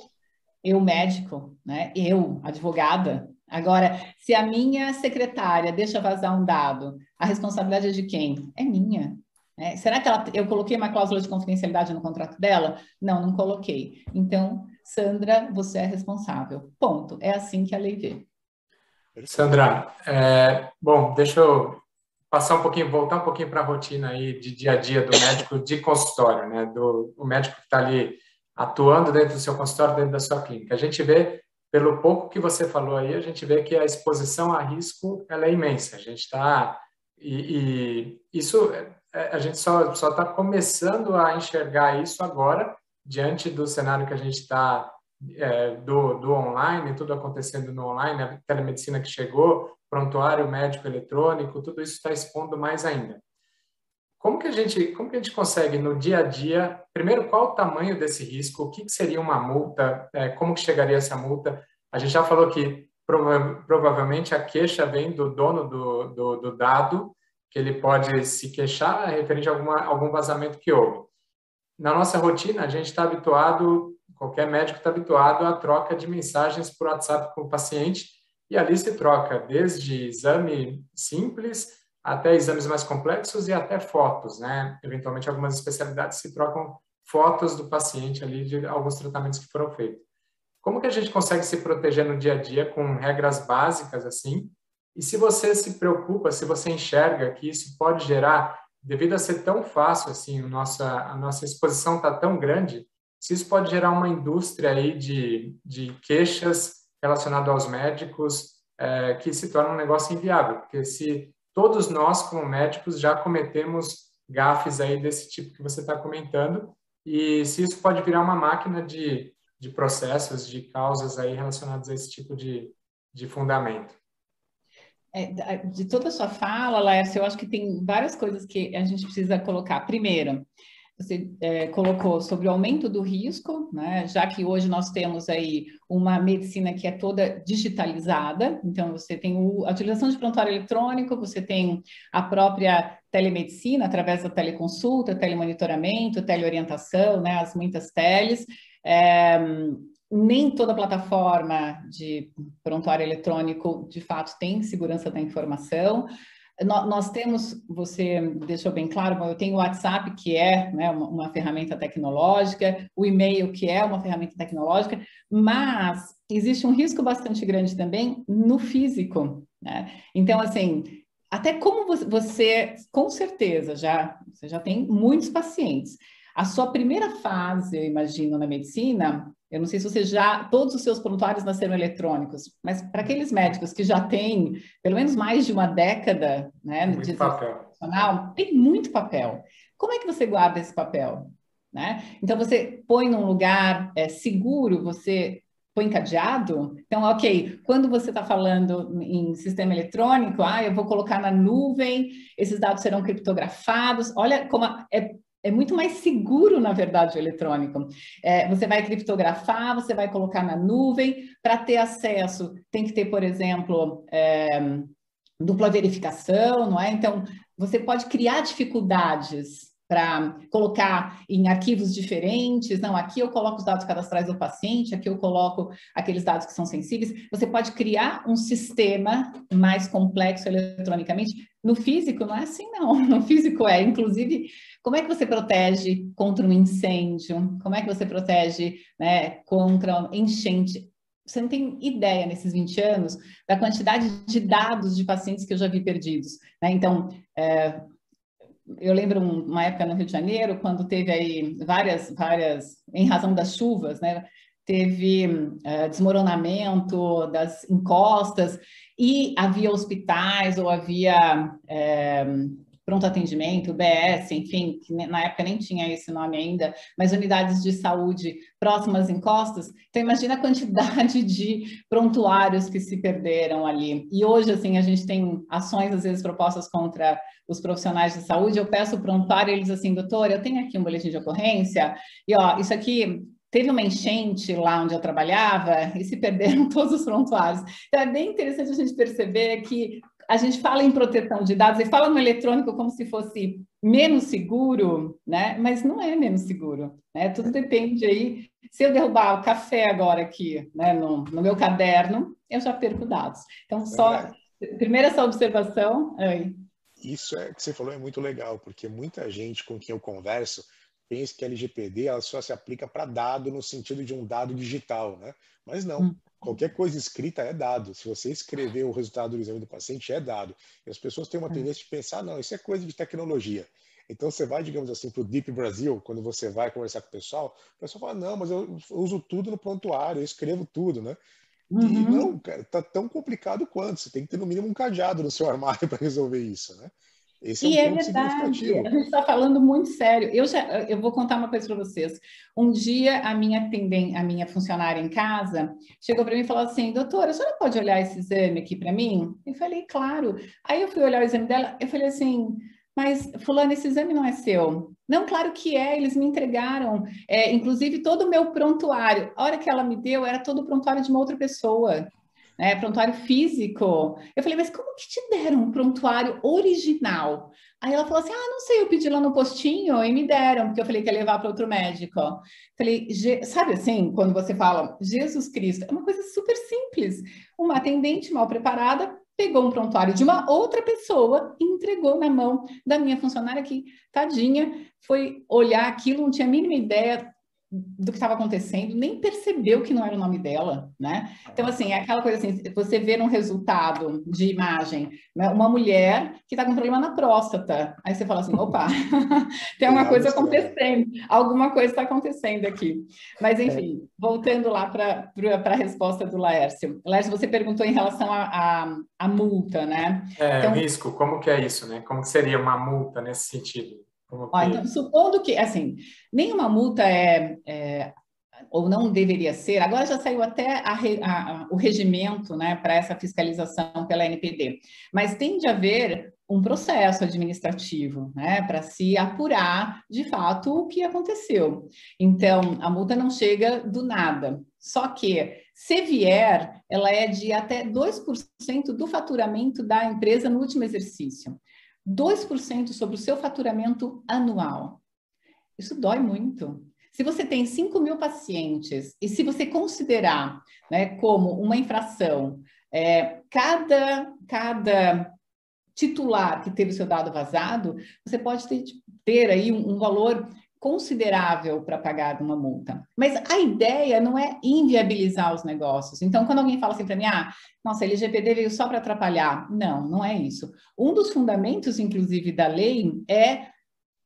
eu médico, né? Eu, advogada, Agora, se a minha secretária deixa vazar um dado, a responsabilidade é de quem? É minha. É, será que ela, eu coloquei uma cláusula de confidencialidade no contrato dela? Não, não coloquei. Então, Sandra, você é responsável. Ponto. É assim que a lei vê. Sandra, é, bom, deixa eu passar um pouquinho, voltar um pouquinho para a rotina aí de dia a dia do médico de consultório, né? Do o médico que está ali atuando dentro do seu consultório, dentro da sua clínica. A gente vê, pelo pouco que você falou aí, a gente vê que a exposição a risco ela é imensa. A gente está e, e, isso é, a gente só só está começando a enxergar isso agora diante do cenário que a gente está é, do, do online, tudo acontecendo no online, a telemedicina que chegou, prontuário médico eletrônico, tudo isso está expondo mais ainda. Como que a gente, como que a gente consegue no dia a dia, primeiro, qual o tamanho desse risco, o que, que seria uma multa, é, como que chegaria essa multa? A gente já falou que prova provavelmente a queixa vem do dono do, do, do, dado, que ele pode se queixar referente a alguma, algum vazamento que houve. Na nossa rotina, a gente está habituado Qualquer médico está habituado à troca de mensagens por WhatsApp com o paciente e ali se troca desde exame simples até exames mais complexos e até fotos, né? Eventualmente, algumas especialidades se trocam fotos do paciente ali de alguns tratamentos que foram feitos. Como que a gente consegue se proteger no dia a dia com regras básicas assim? E se você se preocupa, se você enxerga que isso pode gerar, devido a ser tão fácil assim, a nossa, a nossa exposição está tão grande, se isso pode gerar uma indústria aí de, de queixas relacionadas aos médicos é, que se torna um negócio inviável, porque se todos nós, como médicos, já cometemos gafes aí desse tipo que você está comentando, e se isso pode virar uma máquina de, de processos, de causas aí relacionadas a esse tipo de, de fundamento. É, de toda a sua fala, Laércio, eu acho que tem várias coisas que a gente precisa colocar. Primeiro, você é, colocou sobre o aumento do risco, né? já que hoje nós temos aí uma medicina que é toda digitalizada, então você tem o, a utilização de prontuário eletrônico, você tem a própria telemedicina através da teleconsulta, telemonitoramento, teleorientação, né? as muitas teles. É, nem toda plataforma de prontuário eletrônico, de fato, tem segurança da informação nós temos, você deixou bem claro, eu tenho o WhatsApp, que é né, uma, ferramenta tecnológica, o e-mail, que é uma ferramenta tecnológica, mas existe um risco bastante grande também no físico. Né? Então, assim, até como você, com certeza, já, você já tem muitos pacientes. A sua primeira fase, eu imagino, na medicina, eu não sei se você já, todos os seus prontuários nasceram eletrônicos, mas para aqueles médicos que já têm pelo menos mais de uma década né, muito de profissional, tem muito papel. Como é que você guarda esse papel? Né? Então, você põe num lugar é, seguro, você põe cadeado. Então, ok, quando você está falando em sistema eletrônico, ah, eu vou colocar na nuvem, esses dados serão criptografados. Olha como é é muito mais seguro, na verdade, o eletrônico. É, você vai criptografar, você vai colocar na nuvem. Para ter acesso, tem que ter, por exemplo, é, dupla verificação, não é? Então, você pode criar dificuldades para colocar em arquivos diferentes. Não, aqui eu coloco os dados cadastrais do paciente, aqui eu coloco aqueles dados que são sensíveis. Você pode criar um sistema mais complexo eletronicamente. No físico não é assim, não. No físico é, inclusive, como é que você protege contra um incêndio? Como é que você protege né, contra enchente? Você não tem ideia nesses 20 anos da quantidade de dados de pacientes que eu já vi perdidos. Né? Então, é, eu lembro uma época no Rio de Janeiro, quando teve aí várias, várias, em razão das chuvas, né? Teve uh, desmoronamento das encostas e havia hospitais ou havia é, pronto atendimento, BS, enfim, que na época nem tinha esse nome ainda, mas unidades de saúde próximas encostas. Então imagina a quantidade de prontuários que se perderam ali. E hoje assim a gente tem ações às vezes propostas contra os profissionais de saúde, eu peço o prontuário eles assim, doutor, eu tenho aqui um boletim de ocorrência, e ó, isso aqui teve uma enchente lá onde eu trabalhava e se perderam todos os prontuários. Então é bem interessante a gente perceber que a gente fala em proteção de dados e fala no eletrônico como se fosse menos seguro, né? Mas não é menos seguro, né? Tudo depende aí. Se eu derrubar o café agora aqui, né, no, no meu caderno, eu já perco dados. Então, só primeiro essa observação. Aí. isso é que você falou é muito legal, porque muita gente com quem eu converso pensa que a LGPD ela só se aplica para dado no sentido de um dado digital, né? Mas não. Hum. Qualquer coisa escrita é dado. Se você escrever o resultado do exame do paciente, é dado. E as pessoas têm uma hum. tendência de pensar, não, isso é coisa de tecnologia. Então você vai, digamos assim, para o Deep Brasil, quando você vai conversar com o pessoal, o pessoal fala, não, mas eu uso tudo no prontuário, eu escrevo tudo, né? Uhum. E não, cara, tá tão complicado quanto. Você tem que ter no mínimo um cadeado no seu armário para resolver isso, né? Esse é um e é verdade, a gente está falando muito sério. Eu já, eu vou contar uma coisa para vocês. Um dia a minha atendente, a minha funcionária em casa chegou para mim e falou assim: "Doutora, a senhora pode olhar esse exame aqui para mim?" Eu falei: "Claro". Aí eu fui olhar o exame dela, eu falei assim: mas fulano, esse exame não é seu. Não, claro que é, eles me entregaram, é, inclusive todo o meu prontuário. A hora que ela me deu, era todo o prontuário de uma outra pessoa, né? Prontuário físico. Eu falei, mas como que te deram um prontuário original? Aí ela falou assim: ah, não sei, eu pedi lá no postinho e me deram, porque eu falei que ia levar para outro médico. Falei, sabe assim, quando você fala Jesus Cristo, é uma coisa super simples. Uma atendente mal preparada pegou um prontuário de uma outra pessoa e entregou na mão da minha funcionária que, tadinha, foi olhar aquilo, não tinha a mínima ideia do que estava acontecendo, nem percebeu que não era o nome dela, né? Então, assim, é aquela coisa assim, você vê um resultado de imagem, né? uma mulher que está com problema na próstata, aí você fala assim, opa, tem uma coisa acontecendo, alguma coisa está acontecendo aqui. Mas, é. enfim, voltando lá para a resposta do Laércio. Laércio, você perguntou em relação à multa, né? É, então, risco, como que é isso, né? Como que seria uma multa nesse sentido? Ó, então, supondo que, assim, nenhuma multa é, é, ou não deveria ser, agora já saiu até a, a, o regimento né, para essa fiscalização pela NPD, mas tem de haver um processo administrativo né, para se apurar de fato o que aconteceu. Então, a multa não chega do nada, só que se vier, ela é de até 2% do faturamento da empresa no último exercício. 2% sobre o seu faturamento anual. Isso dói muito. Se você tem 5 mil pacientes e se você considerar né, como uma infração é, cada, cada titular que teve o seu dado vazado, você pode ter, ter aí um, um valor considerável para pagar uma multa. Mas a ideia não é inviabilizar os negócios. Então, quando alguém fala assim para mim, ah, nossa, LGPD veio só para atrapalhar. Não, não é isso. Um dos fundamentos, inclusive, da lei é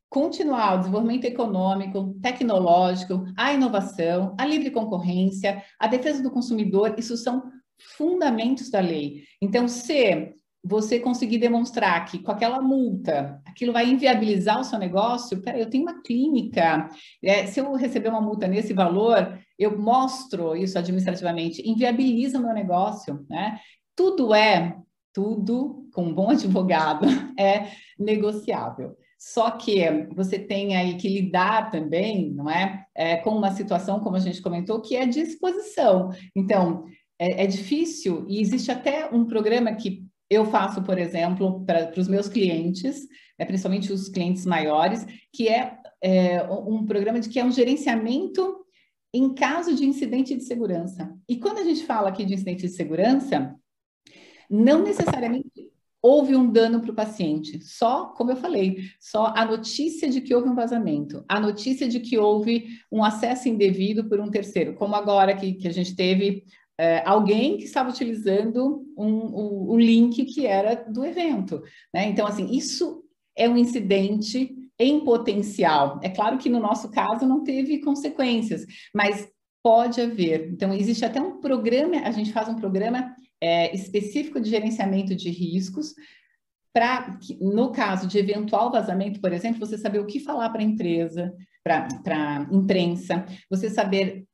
continuar o desenvolvimento econômico, tecnológico, a inovação, a livre concorrência, a defesa do consumidor, isso são fundamentos da lei. Então, se você conseguir demonstrar que com aquela multa, aquilo vai inviabilizar o seu negócio, peraí, eu tenho uma clínica, é, se eu receber uma multa nesse valor, eu mostro isso administrativamente, inviabiliza o meu negócio, né? Tudo é, tudo, com um bom advogado, é negociável. Só que você tem aí que lidar também, não é? é com uma situação, como a gente comentou, que é de exposição. Então, é, é difícil, e existe até um programa que eu faço, por exemplo, para os meus clientes, né, principalmente os clientes maiores, que é, é, um programa de que é um gerenciamento em caso de incidente de segurança. E quando a gente fala aqui de incidente de segurança, não necessariamente houve um dano para o paciente, só, como eu falei, só a notícia de que houve um vazamento, a notícia de que houve um acesso indevido por um terceiro, como agora que, que a gente teve é, alguém que estava utilizando um, o, o, link que era do evento. Né? Então, assim, isso é um incidente em potencial. É claro que no nosso caso não teve consequências, mas pode haver. Então, existe até um programa, a gente faz um programa é, específico de gerenciamento de riscos, para, no caso de eventual vazamento, por exemplo, você saber o que falar para a empresa, para a imprensa, você saber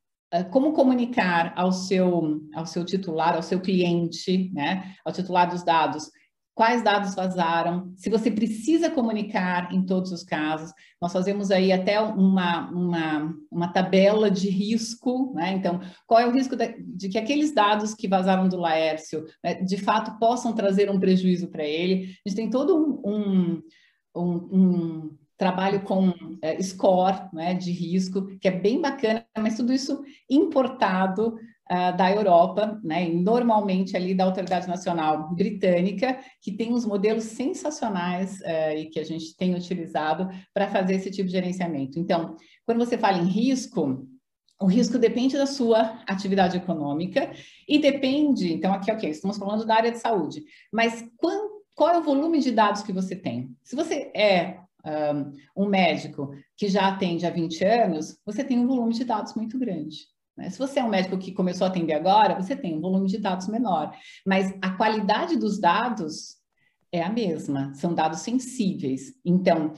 como comunicar ao seu, ao seu titular, ao seu cliente, né, ao titular dos dados, quais dados vazaram, se você precisa comunicar em todos os casos. Nós fazemos aí até uma, uma, uma tabela de risco, né? Então, qual é o risco de, de que aqueles dados que vazaram do Laércio, né, de fato, possam trazer um prejuízo para ele? A gente tem todo um, um, um trabalho com é, score né, de risco, que é bem bacana, mas tudo isso importado uh, da Europa, né, e normalmente ali da Autoridade Nacional Britânica, que tem uns modelos sensacionais uh, e que a gente tem utilizado para fazer esse tipo de gerenciamento. Então, quando você fala em risco, o risco depende da sua atividade econômica e depende, então aqui, ok, estamos falando da área de saúde, mas quando, qual é o volume de dados que você tem? Se você é um, médico que já atende há 20 anos, você tem um volume de dados muito grande. Né? Se você é um médico que começou a atender agora, você tem um volume de dados menor, mas a qualidade dos dados é a mesma, são dados sensíveis. Então,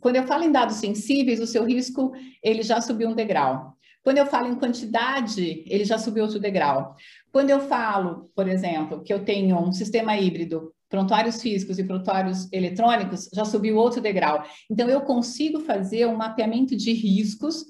quando eu falo em dados sensíveis, o seu risco ele já subiu um degrau. Quando eu falo em quantidade, ele já subiu outro degrau. Quando eu falo, por exemplo, que eu tenho um sistema híbrido, prontuários físicos e prontuários eletrônicos, já subiu outro degrau. Então, eu consigo fazer um mapeamento de riscos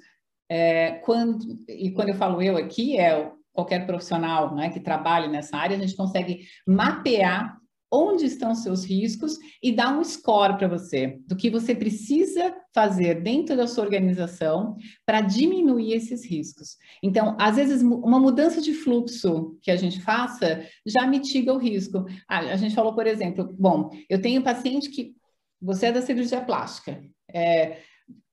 é, quando, e quando eu falo eu aqui, é qualquer profissional né, que trabalhe nessa área, a gente consegue mapear onde estão seus riscos e dar um score para você do que você precisa fazer dentro da sua organização para diminuir esses riscos. Então, às vezes, uma mudança de fluxo que a gente faça já mitiga o risco. Ah, a gente falou, por exemplo, bom, eu tenho paciente que você é da cirurgia plástica. É,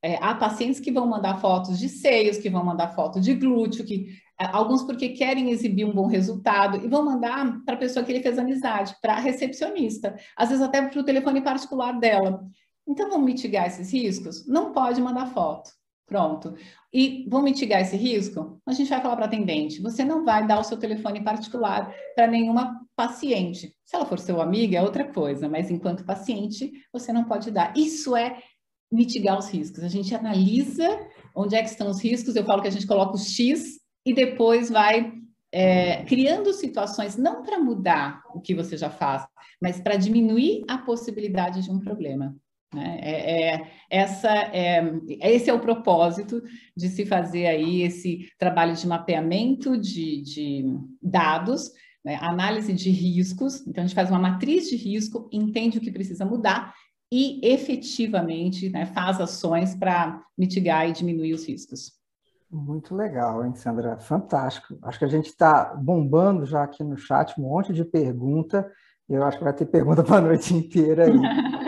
é, há pacientes que vão mandar fotos de seios, que vão mandar foto de glúteo, que alguns porque querem exibir um bom resultado e vão mandar para a pessoa que ele fez amizade, para a recepcionista, às vezes até para o telefone particular dela. Então, vamos mitigar esses riscos? Não pode mandar foto. Pronto. E vamos mitigar esse risco? A gente vai falar para a atendente: você não vai dar o seu telefone particular para nenhuma paciente. Se ela for seu amigo, é outra coisa, mas enquanto paciente, você não pode dar. Isso é mitigar os riscos. A gente analisa onde é que estão os riscos, eu falo que a gente coloca o X e depois vai é, criando situações, não para mudar o que você já faz, mas para diminuir a possibilidade de um problema. Né? É, é, essa é, esse é o propósito de se fazer aí esse trabalho de mapeamento de, de dados, né? análise de riscos. Então, a gente faz uma matriz de risco, entende o que precisa mudar e efetivamente né, faz ações para mitigar e diminuir os riscos. Muito legal, hein, Sandra? Fantástico. Acho que a gente está bombando já aqui no chat um monte de pergunta. Eu acho que vai ter pergunta para a noite inteira aí.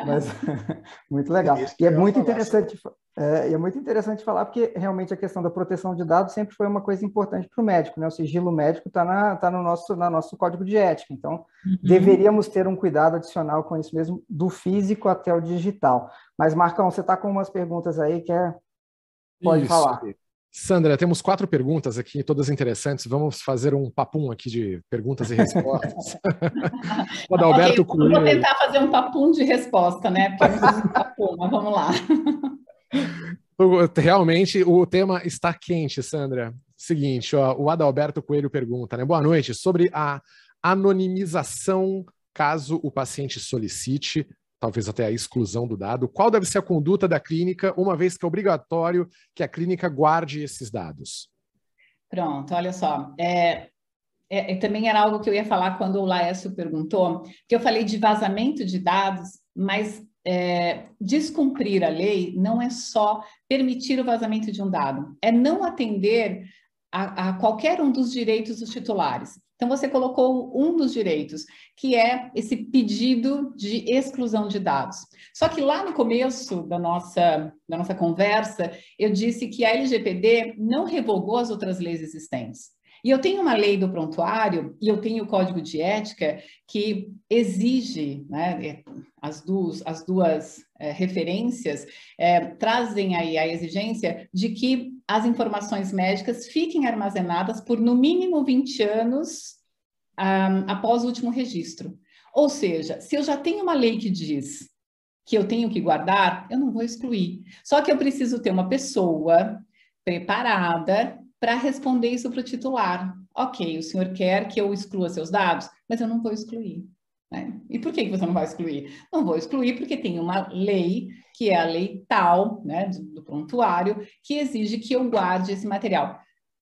Mas muito legal. E é muito interessante. É, e é muito interessante falar, porque realmente a questão da proteção de dados sempre foi uma coisa importante para o médico, né? O sigilo médico está na, tá no nosso, na nosso código de ética. Então, uhum. deveríamos ter um cuidado adicional com isso mesmo, do físico até o digital. Mas, Marcão, você está com umas perguntas aí que é. Pode isso. falar. Sandra, temos quatro perguntas aqui, todas interessantes. Vamos fazer um papum aqui de perguntas e respostas. o Adalberto okay, Coelho. Vou tentar fazer um papum de resposta, né? Porque não um papum, mas vamos lá. Realmente o tema está quente, Sandra. Seguinte, ó, o Adalberto Coelho pergunta, né? Boa noite, sobre a anonimização caso o paciente solicite, talvez até a exclusão do dado. Qual deve ser a conduta da clínica, uma vez que é obrigatório que a clínica guarde esses dados? Pronto, olha só. É, é, também era algo que eu ia falar quando o Laércio perguntou, que eu falei de vazamento de dados, mas é, descumprir a lei não é só permitir o vazamento de um dado, é não atender a, a, qualquer um dos direitos dos titulares. Então, você colocou um dos direitos, que é esse pedido de exclusão de dados. Só que lá no começo da nossa, da nossa conversa, eu disse que a LGPD não revogou as outras leis existentes. E eu tenho uma lei do prontuário e eu tenho o código de ética que exige, né, é, as duas, as duas é, referências é, trazem aí a exigência de que as informações médicas fiquem armazenadas por no mínimo 20 anos um, após o último registro. Ou seja, se eu já tenho uma lei que diz que eu tenho que guardar, eu não vou excluir. Só que eu preciso ter uma pessoa preparada para responder isso para o titular. Ok, o senhor quer que eu exclua seus dados, mas eu não vou excluir. Né? E por que você não vai excluir? Não vou excluir porque tem uma lei, que é a lei tal, né, do, do prontuário, que exige que eu guarde esse material.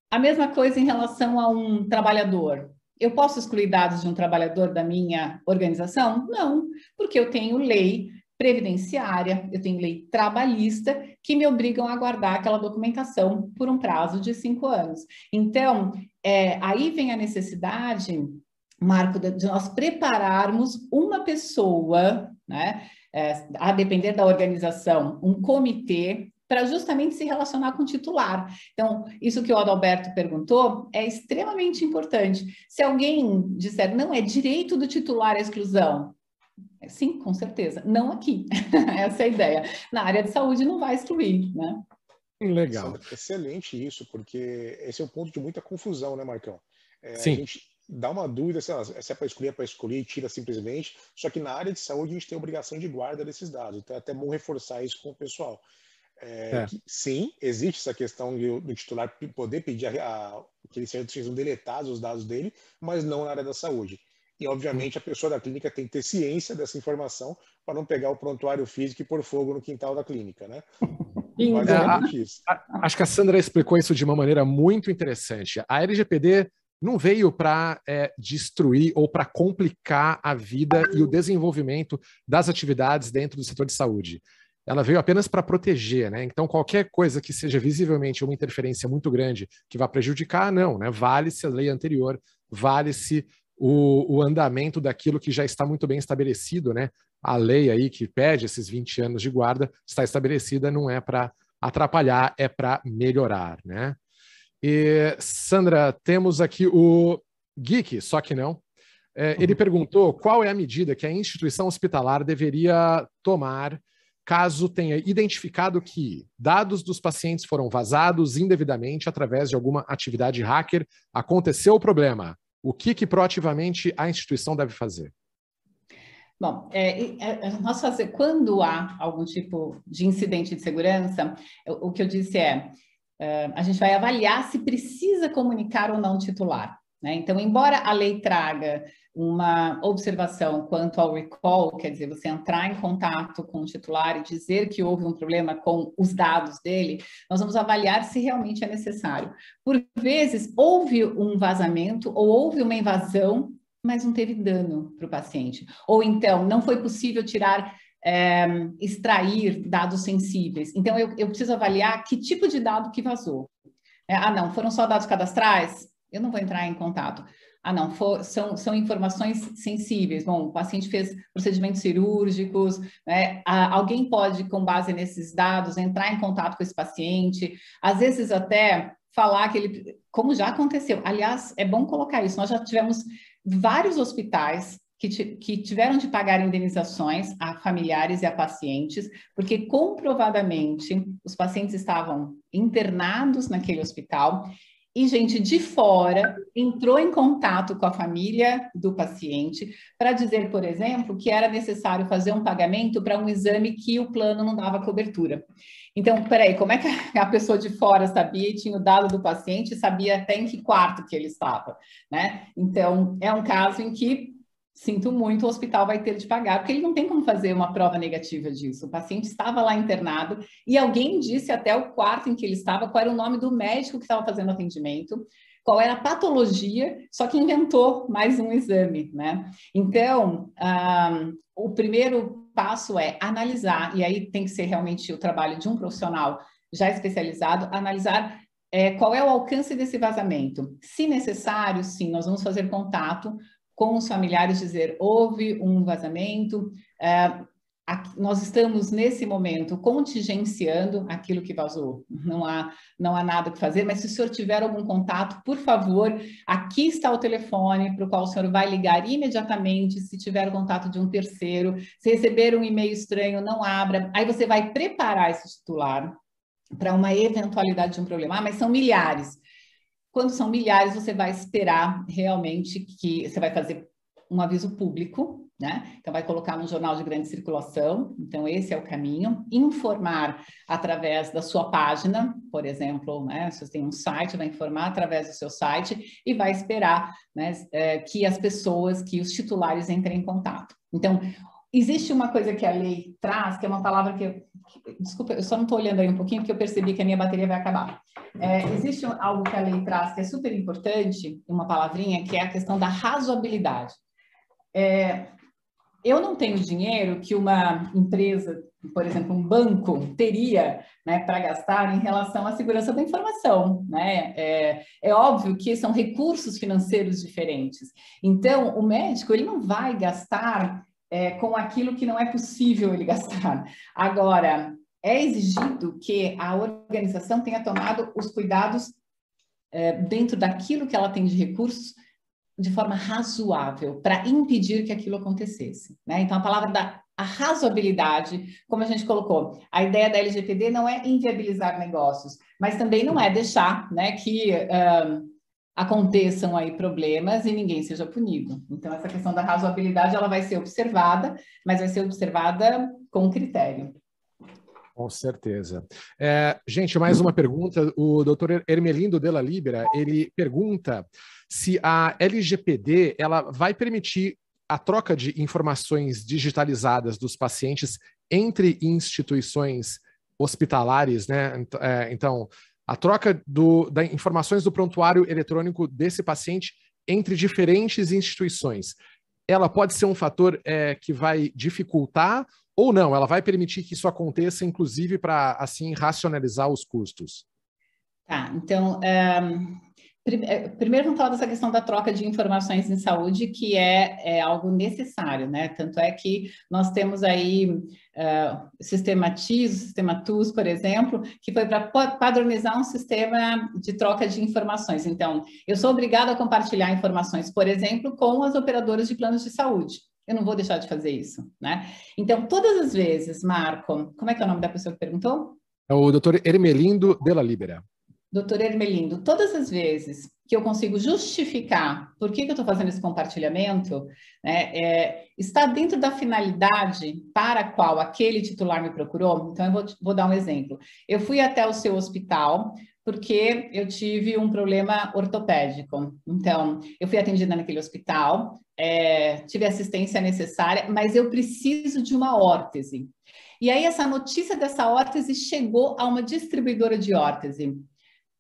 A mesma coisa em relação a um trabalhador. Eu posso excluir dados de um trabalhador da minha organização? Não, porque eu tenho lei previdenciária, eu tenho lei trabalhista que me obrigam a guardar aquela documentação por um prazo de cinco anos. Então, é, aí vem a necessidade, Marco, de nós prepararmos uma pessoa, né, é, a depender da organização, um comitê para justamente se relacionar com o titular. Então, isso que o Adalberto perguntou é extremamente importante. Se alguém disser, não, é direito do titular a exclusão, sim, com certeza. Não aqui. Essa é a ideia. Na área de saúde não vai excluir, né? Legal. Excelente isso, porque esse é um ponto de muita confusão, né, Marcão? É, Sim. A gente dá uma dúvida se, se é para escolher, é para escolher, tira simplesmente. Só que na área de saúde a gente tem obrigação de guarda desses dados. Então é até bom reforçar isso com o pessoal. É, é. Que, sim, existe essa questão do titular poder pedir a, a, que eles sejam deletados os dados dele, mas não na área da saúde. E, obviamente, a pessoa da clínica tem que ter ciência dessa informação para não pegar o prontuário físico e pôr fogo no quintal da clínica, né? Mas é, a, acho que a Sandra explicou isso de uma maneira muito interessante. A LGPD não veio para é, destruir ou para complicar a vida e o desenvolvimento das atividades dentro do setor de saúde ela veio apenas para proteger, né? Então, qualquer coisa que seja visivelmente uma interferência muito grande que vá prejudicar, não, né? Vale-se a lei anterior, vale-se o, o, andamento daquilo que já está muito bem estabelecido, né? A lei aí que pede esses 20 anos de guarda está estabelecida, não é para atrapalhar, é para melhorar, né? E, Sandra, temos aqui o Geek, só que não. É, ele uhum. perguntou qual é a medida que a instituição hospitalar deveria tomar caso tenha identificado que dados dos pacientes foram vazados indevidamente através de alguma atividade hacker, aconteceu o problema. O que, que proativamente a instituição deve fazer? Bom, é, é, é, nós fazer, quando há algum tipo de incidente de segurança, o, o que eu disse é, uh, a gente vai avaliar se precisa comunicar ou não o titular. Né? Então, embora a lei traga uma observação quanto ao recall, quer dizer, você entrar em contato com o titular e dizer que houve um problema com os dados dele, nós vamos avaliar se realmente é necessário. Por vezes, houve um vazamento ou houve uma invasão, mas não teve dano para o paciente. Ou então, não foi possível tirar é, extrair dados sensíveis. Então, eu, eu, preciso avaliar que tipo de dado que vazou. É, ah, não, foram só dados cadastrais? Eu não vou entrar em contato. Ah, não, for, são, são informações sensíveis. Bom, o paciente fez procedimentos cirúrgicos, né? Ah, alguém pode, com base nesses dados, entrar em contato com esse paciente, às vezes até falar que ele, como já aconteceu. Aliás, é bom colocar isso. Nós já tivemos vários hospitais que, que, tiveram de pagar indenizações a familiares e a pacientes, porque comprovadamente os pacientes estavam internados naquele hospital e gente de fora entrou em contato com a família do paciente para dizer, por exemplo, que era necessário fazer um pagamento para um exame que o plano não dava cobertura. Então, peraí, como é que a pessoa de fora sabia e tinha o dado do paciente, sabia até em que quarto que ele estava, né? Então, é um caso em que sinto muito, o hospital vai ter de pagar, porque ele não tem como fazer uma prova negativa disso. O paciente estava lá internado e alguém disse até o quarto em que ele estava qual era o nome do médico que estava fazendo atendimento, qual era a patologia, só que inventou mais um exame, né? Então, um, o primeiro passo é analisar, e aí tem que ser realmente o trabalho de um profissional já especializado, analisar é, qual é o alcance desse vazamento. Se necessário, sim, nós vamos fazer contato com os familiares dizer houve um vazamento, é, nós estamos nesse momento contingenciando aquilo que vazou. Não há, não há nada que fazer, mas se o senhor tiver algum contato, por favor, aqui está o telefone para o qual o senhor vai ligar imediatamente. Se tiver contato de um terceiro, se receber um e-mail estranho, não abra. Aí você vai preparar esse titular para uma eventualidade de um problema. Ah, mas são milhares. Quando são milhares, você vai esperar realmente que você vai fazer um aviso público, né? Então, vai colocar no jornal de grande circulação. Então, esse é o caminho. Informar através da sua página, por exemplo, né? Se você tem um site, vai informar através do seu site e vai esperar né, é, que as pessoas, que os titulares entrem em contato. Então, existe uma coisa que a lei traz, que é uma palavra que Desculpa, eu só não estou olhando aí um pouquinho porque eu percebi que a minha bateria vai acabar. É, existe algo que a lei traz que é super importante, uma palavrinha, que é a questão da razoabilidade. É, eu não tenho dinheiro que uma empresa, por exemplo, um banco, teria né, para gastar em relação à segurança da informação. Né? É, é, óbvio que são recursos financeiros diferentes. Então, o médico ele não vai gastar é, com aquilo que não é possível ele gastar. Agora, é exigido que a organização tenha tomado os cuidados é, dentro daquilo que ela tem de recursos de forma razoável para impedir que aquilo acontecesse. Né? Então, a palavra da a razoabilidade, como a gente colocou, a ideia da LGPD não é inviabilizar negócios, mas também não é deixar né, que uh, aconteçam aí problemas e ninguém seja punido. Então, essa questão da razoabilidade ela vai ser observada, mas vai ser observada com critério. Com certeza. É, gente, mais uma pergunta. O doutor Hermelindo Della Libera, ele pergunta se a LGPD ela vai permitir a troca de informações digitalizadas dos pacientes entre instituições hospitalares, né? É, então, a troca do, da informações do prontuário eletrônico desse paciente entre diferentes instituições, ela pode ser um fator é, que vai dificultar ou não? Ela vai permitir que isso aconteça, inclusive, para assim racionalizar os custos? Tá, então. Um primeiro vamos falar dessa questão da troca de informações em saúde, que é, é algo necessário, né? Tanto é que nós temos aí uh, sistema TIS, sistema TUS, por exemplo, que foi para padronizar um sistema de troca de informações. Então, eu sou obrigada a compartilhar informações, por exemplo, com as operadoras de planos de saúde. Eu não vou deixar de fazer isso, né? Então, todas as vezes, Marco, como é que é o nome da pessoa que perguntou? É o doutor Ermelindo Della Libera doutor Ermelindo, todas as vezes que eu consigo justificar por que, que eu estou fazendo esse compartilhamento, né, é, está dentro da finalidade para a qual aquele titular me procurou. Então, eu vou, vou dar um exemplo. Eu fui até o seu hospital porque eu tive um problema ortopédico. Então, eu fui atendida naquele hospital, é, tive assistência necessária, mas eu preciso de uma órtese. E aí, essa notícia dessa órtese chegou a uma distribuidora de órtese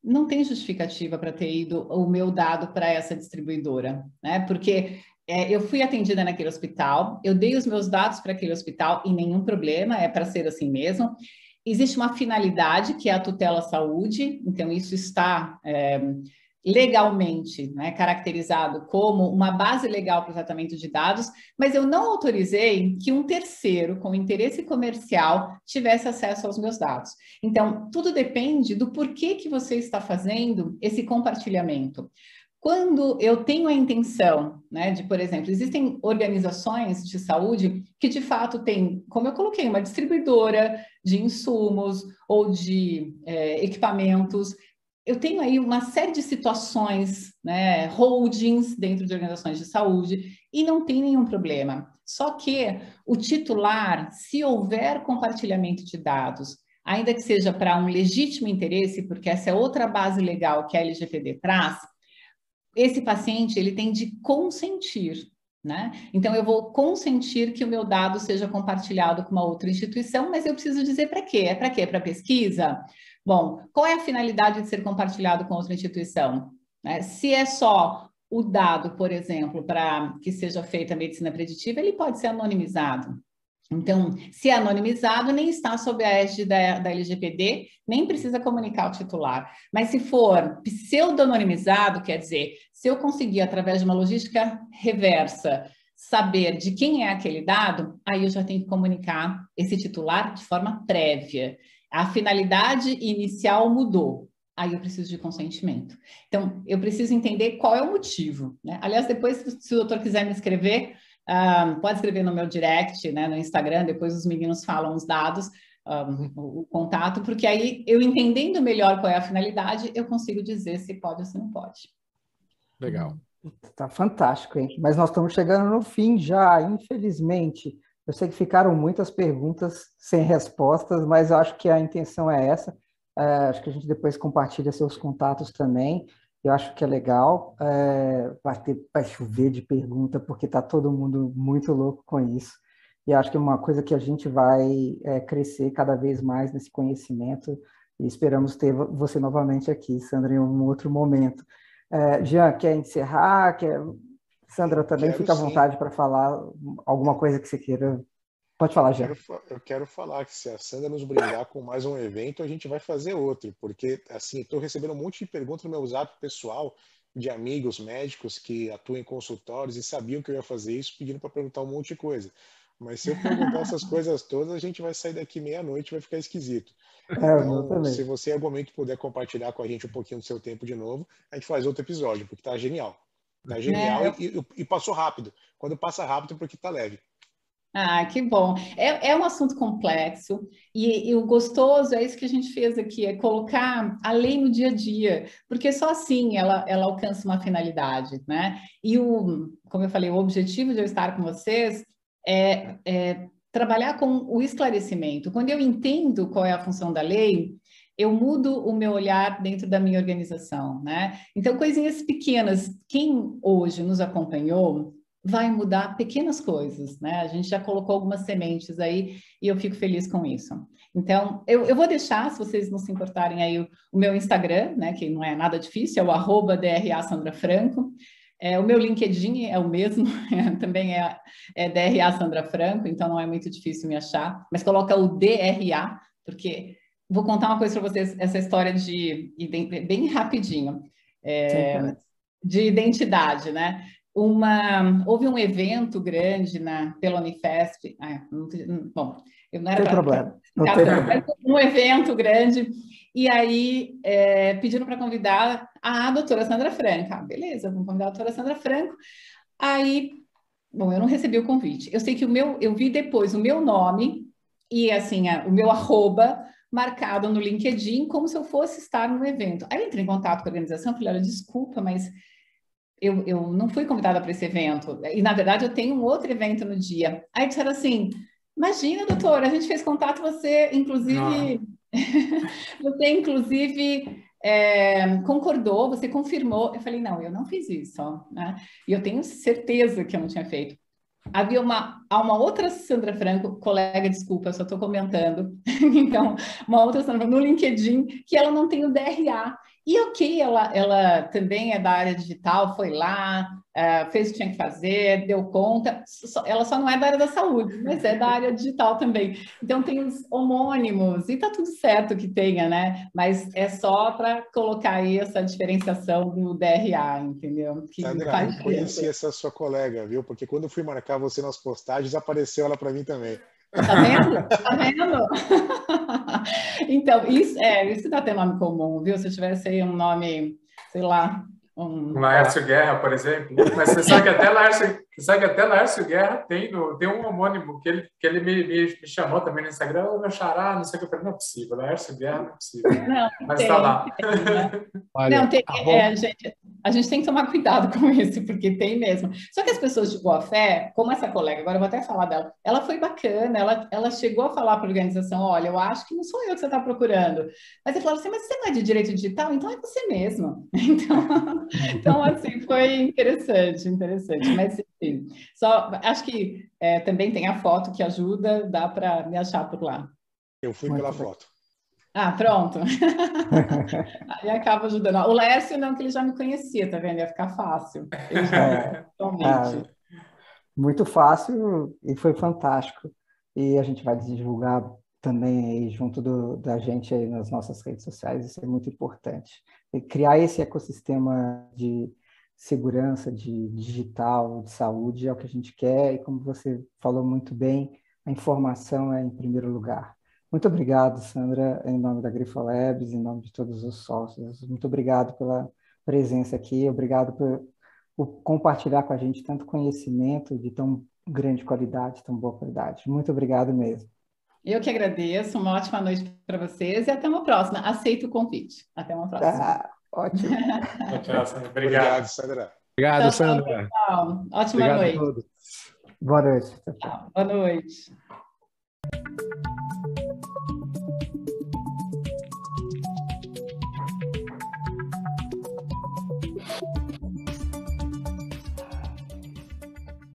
não tem justificativa para ter ido o meu dado para essa distribuidora, né? Porque é, eu fui atendida naquele hospital, eu dei os meus dados para aquele hospital e nenhum problema, é para ser assim mesmo. Existe uma finalidade que é a tutela saúde, então isso está é, legalmente né, caracterizado como uma base legal para o tratamento de dados, mas eu não autorizei que um terceiro com interesse comercial tivesse acesso aos meus dados. Então, tudo depende do porquê que você está fazendo esse compartilhamento. Quando eu tenho a intenção, né, de, por exemplo, existem organizações de saúde que de fato têm, como eu coloquei, uma distribuidora de insumos ou de é, equipamentos eu tenho aí uma série de situações, né, holdings dentro de organizações de saúde, e não tem nenhum problema. Só que o titular, se houver compartilhamento de dados, ainda que seja para um legítimo interesse, porque essa é outra base legal que a LGPD traz, esse paciente ele tem de consentir, né? Então eu vou consentir que o meu dado seja compartilhado com uma outra instituição, mas eu preciso dizer para quê? É para quê? Para pesquisa? Bom, qual é a finalidade de ser compartilhado com outra instituição? Né? Se é só o dado, por exemplo, para que seja feita a medicina preditiva, ele pode ser anonimizado. Então, se é anonimizado, nem está sob a égide da, da LGPD, nem precisa comunicar o titular. Mas se for pseudo-anonimizado, quer dizer, se eu conseguir, através de uma logística reversa, saber de quem é aquele dado, aí eu já tenho que comunicar esse titular de forma prévia a finalidade inicial mudou. Aí eu preciso de consentimento. Então, eu preciso entender qual é o motivo. Né? Aliás, depois, se o doutor quiser me escrever, um, pode escrever no meu direct, né, no Instagram, depois os meninos falam os dados, um, o, o, contato, porque aí eu entendendo melhor qual é a finalidade, eu consigo dizer se pode ou se não pode. Legal. Tá fantástico, hein? Mas nós estamos chegando no fim já, infelizmente. Eu sei que ficaram muitas perguntas sem respostas, mas eu acho que a intenção é essa. É, acho que a gente depois compartilha seus contatos também. Eu acho que é legal. É, vai, ter, vai chover de pergunta, porque está todo mundo muito louco com isso. E acho que é uma coisa que a gente vai é, crescer cada vez mais nesse conhecimento. E esperamos ter você novamente aqui, Sandra, em um outro momento. É, Jean, quer encerrar? Quer Sandra, também fica à vontade para falar alguma coisa que você queira. Pode falar, Eu já. quero, fa- eu quero falar que se a Sandra nos brindar com mais um evento, a gente vai fazer outro, porque assim, estou recebendo um monte de perguntas no meu zap pessoal de amigos médicos que atuam em consultórios e sabiam que eu ia fazer isso, pedindo para perguntar um monte de coisa. Mas se eu perguntar essas coisas todas, a gente vai sair daqui meia-noite, vai ficar esquisito. É, Então, se você em algum momento puder compartilhar com a gente um pouquinho do seu tempo de novo, a gente faz outro episódio, porque tá genial. Tá genial É, e, e- passou rápido. Quando passa rápido, é porque tá leve. Ah, que bom. É, é um assunto complexo e, e o gostoso é isso que a gente fez aqui, é colocar a lei no dia a dia, porque só assim ela, ela alcança uma finalidade, né? E o, como eu falei, o objetivo de eu estar com vocês é, é trabalhar com o esclarecimento. Quando eu entendo qual é a função da lei, eu mudo o meu olhar dentro da minha organização, né? Então, coisinhas pequenas. Quem hoje nos acompanhou vai mudar pequenas coisas, né? A gente já colocou algumas sementes aí e eu fico feliz com isso. Então, eu, eu vou deixar, se vocês não se importarem aí, o, o meu Instagram, né? Que não é nada difícil, é o arroba DRA Sandra Franco. É, o meu LinkedIn é o mesmo, também é, é DRA Sandra Franco, então não é muito difícil me achar, mas coloca o DRA, porque vou contar uma coisa para vocês, essa história de, bem rapidinho, é, de identidade, né? Uma, houve um evento grande na, pela Unifesp, ah, não, bom, eu não era Não tem pra, problema. Não pra, tem problema. um evento grande, e aí é, pediram para convidar a doutora Sandra Franco. Ah, beleza, vamos convidar a doutora Sandra Franco. Aí, bom, eu não recebi o convite. Eu sei que o meu, eu vi depois o meu nome e assim, a, o meu arroba marcado no LinkedIn como se eu fosse estar no evento. Aí eu entrei em contato com a organização, falei, olha, desculpa, mas eu, eu não fui convidada para esse evento. E, na verdade, eu tenho um outro evento no dia. Aí disseram assim, imagina, doutora, a gente fez contato, você, inclusive... você, inclusive, é, concordou, você confirmou. Eu falei, não, eu não fiz isso. Né? E eu tenho certeza que eu não tinha feito. Havia uma, uma outra Sandra Franco, colega, desculpa, eu só estou comentando. então, uma outra Sandra no LinkedIn, que ela não tem o DRA. E ok, ela, ela também é da área digital, foi lá, uh, fez o que tinha que fazer, deu conta. Só, ela só não é da área da saúde, mas é da área digital também. Então tem os homônimos e tá tudo certo que tenha, né? Mas é só para colocar aí essa diferenciação do DRA, entendeu? Que Sandra, faz eu conheci essa sua colega, viu? Porque quando eu fui marcar você nas postagens, apareceu ela para mim também. Tá vendo? Tá vendo? então, isso, é, isso dá até nome comum, viu? Se eu tivesse aí um nome, sei lá, um... Laércio Guerra, por exemplo. Mas você sabe que até Laércio, você sabe que até Laércio Guerra tem, no, tem um homônimo que ele, que ele me, me, me chamou também no Instagram, oh, meu xará, não sei o que, eu falei, não é possível, Laércio Guerra não é possível. Não, Mas tem, tá lá. Tem, né? Olha, não, tem, tá é, gente, a gente tem que tomar cuidado com isso, porque tem mesmo. Só que as pessoas de boa fé, como essa colega, agora eu vou até falar dela, ela foi bacana, ela, ela chegou a falar para a organização, olha, eu acho que não sou eu que você está procurando. Mas ele falou assim, mas você não é de direito digital? Então é você mesmo. Então, então assim, foi interessante, interessante. Mas, enfim, só, acho que é, também tem a foto que ajuda, dá para me achar por lá. Eu fui Muito pela bem. foto. Ah, pronto. Aí acaba ajudando. O Lécio não, que ele já me conhecia, tá vendo? Ia ficar fácil. Ele já, É, totalmente. ah, muito fácil e foi fantástico. E a gente vai divulgar também junto do, da gente nas nossas redes sociais, isso é muito importante. E criar esse ecossistema de segurança, de digital, de saúde é o que a gente quer e como você falou muito bem, a informação é em primeiro lugar. Muito obrigado, Sandra, em nome da Grifa Labs, em nome de todos os sócios. Muito obrigado pela presença aqui, obrigado por, por compartilhar com a gente tanto conhecimento de tão grande qualidade, tão boa qualidade. Muito obrigado mesmo. Eu que agradeço, uma ótima noite para vocês e até uma próxima. Aceito o convite. Até uma próxima. Ah, ótimo. Tchau, Sandra. Obrigado, Obrigado. Sandra. Obrigado, Tchau, Sandra. Tchau. Ótima Obrigado a noite. todos. Boa noite. Tchau, tchau. Tchau. Boa noite.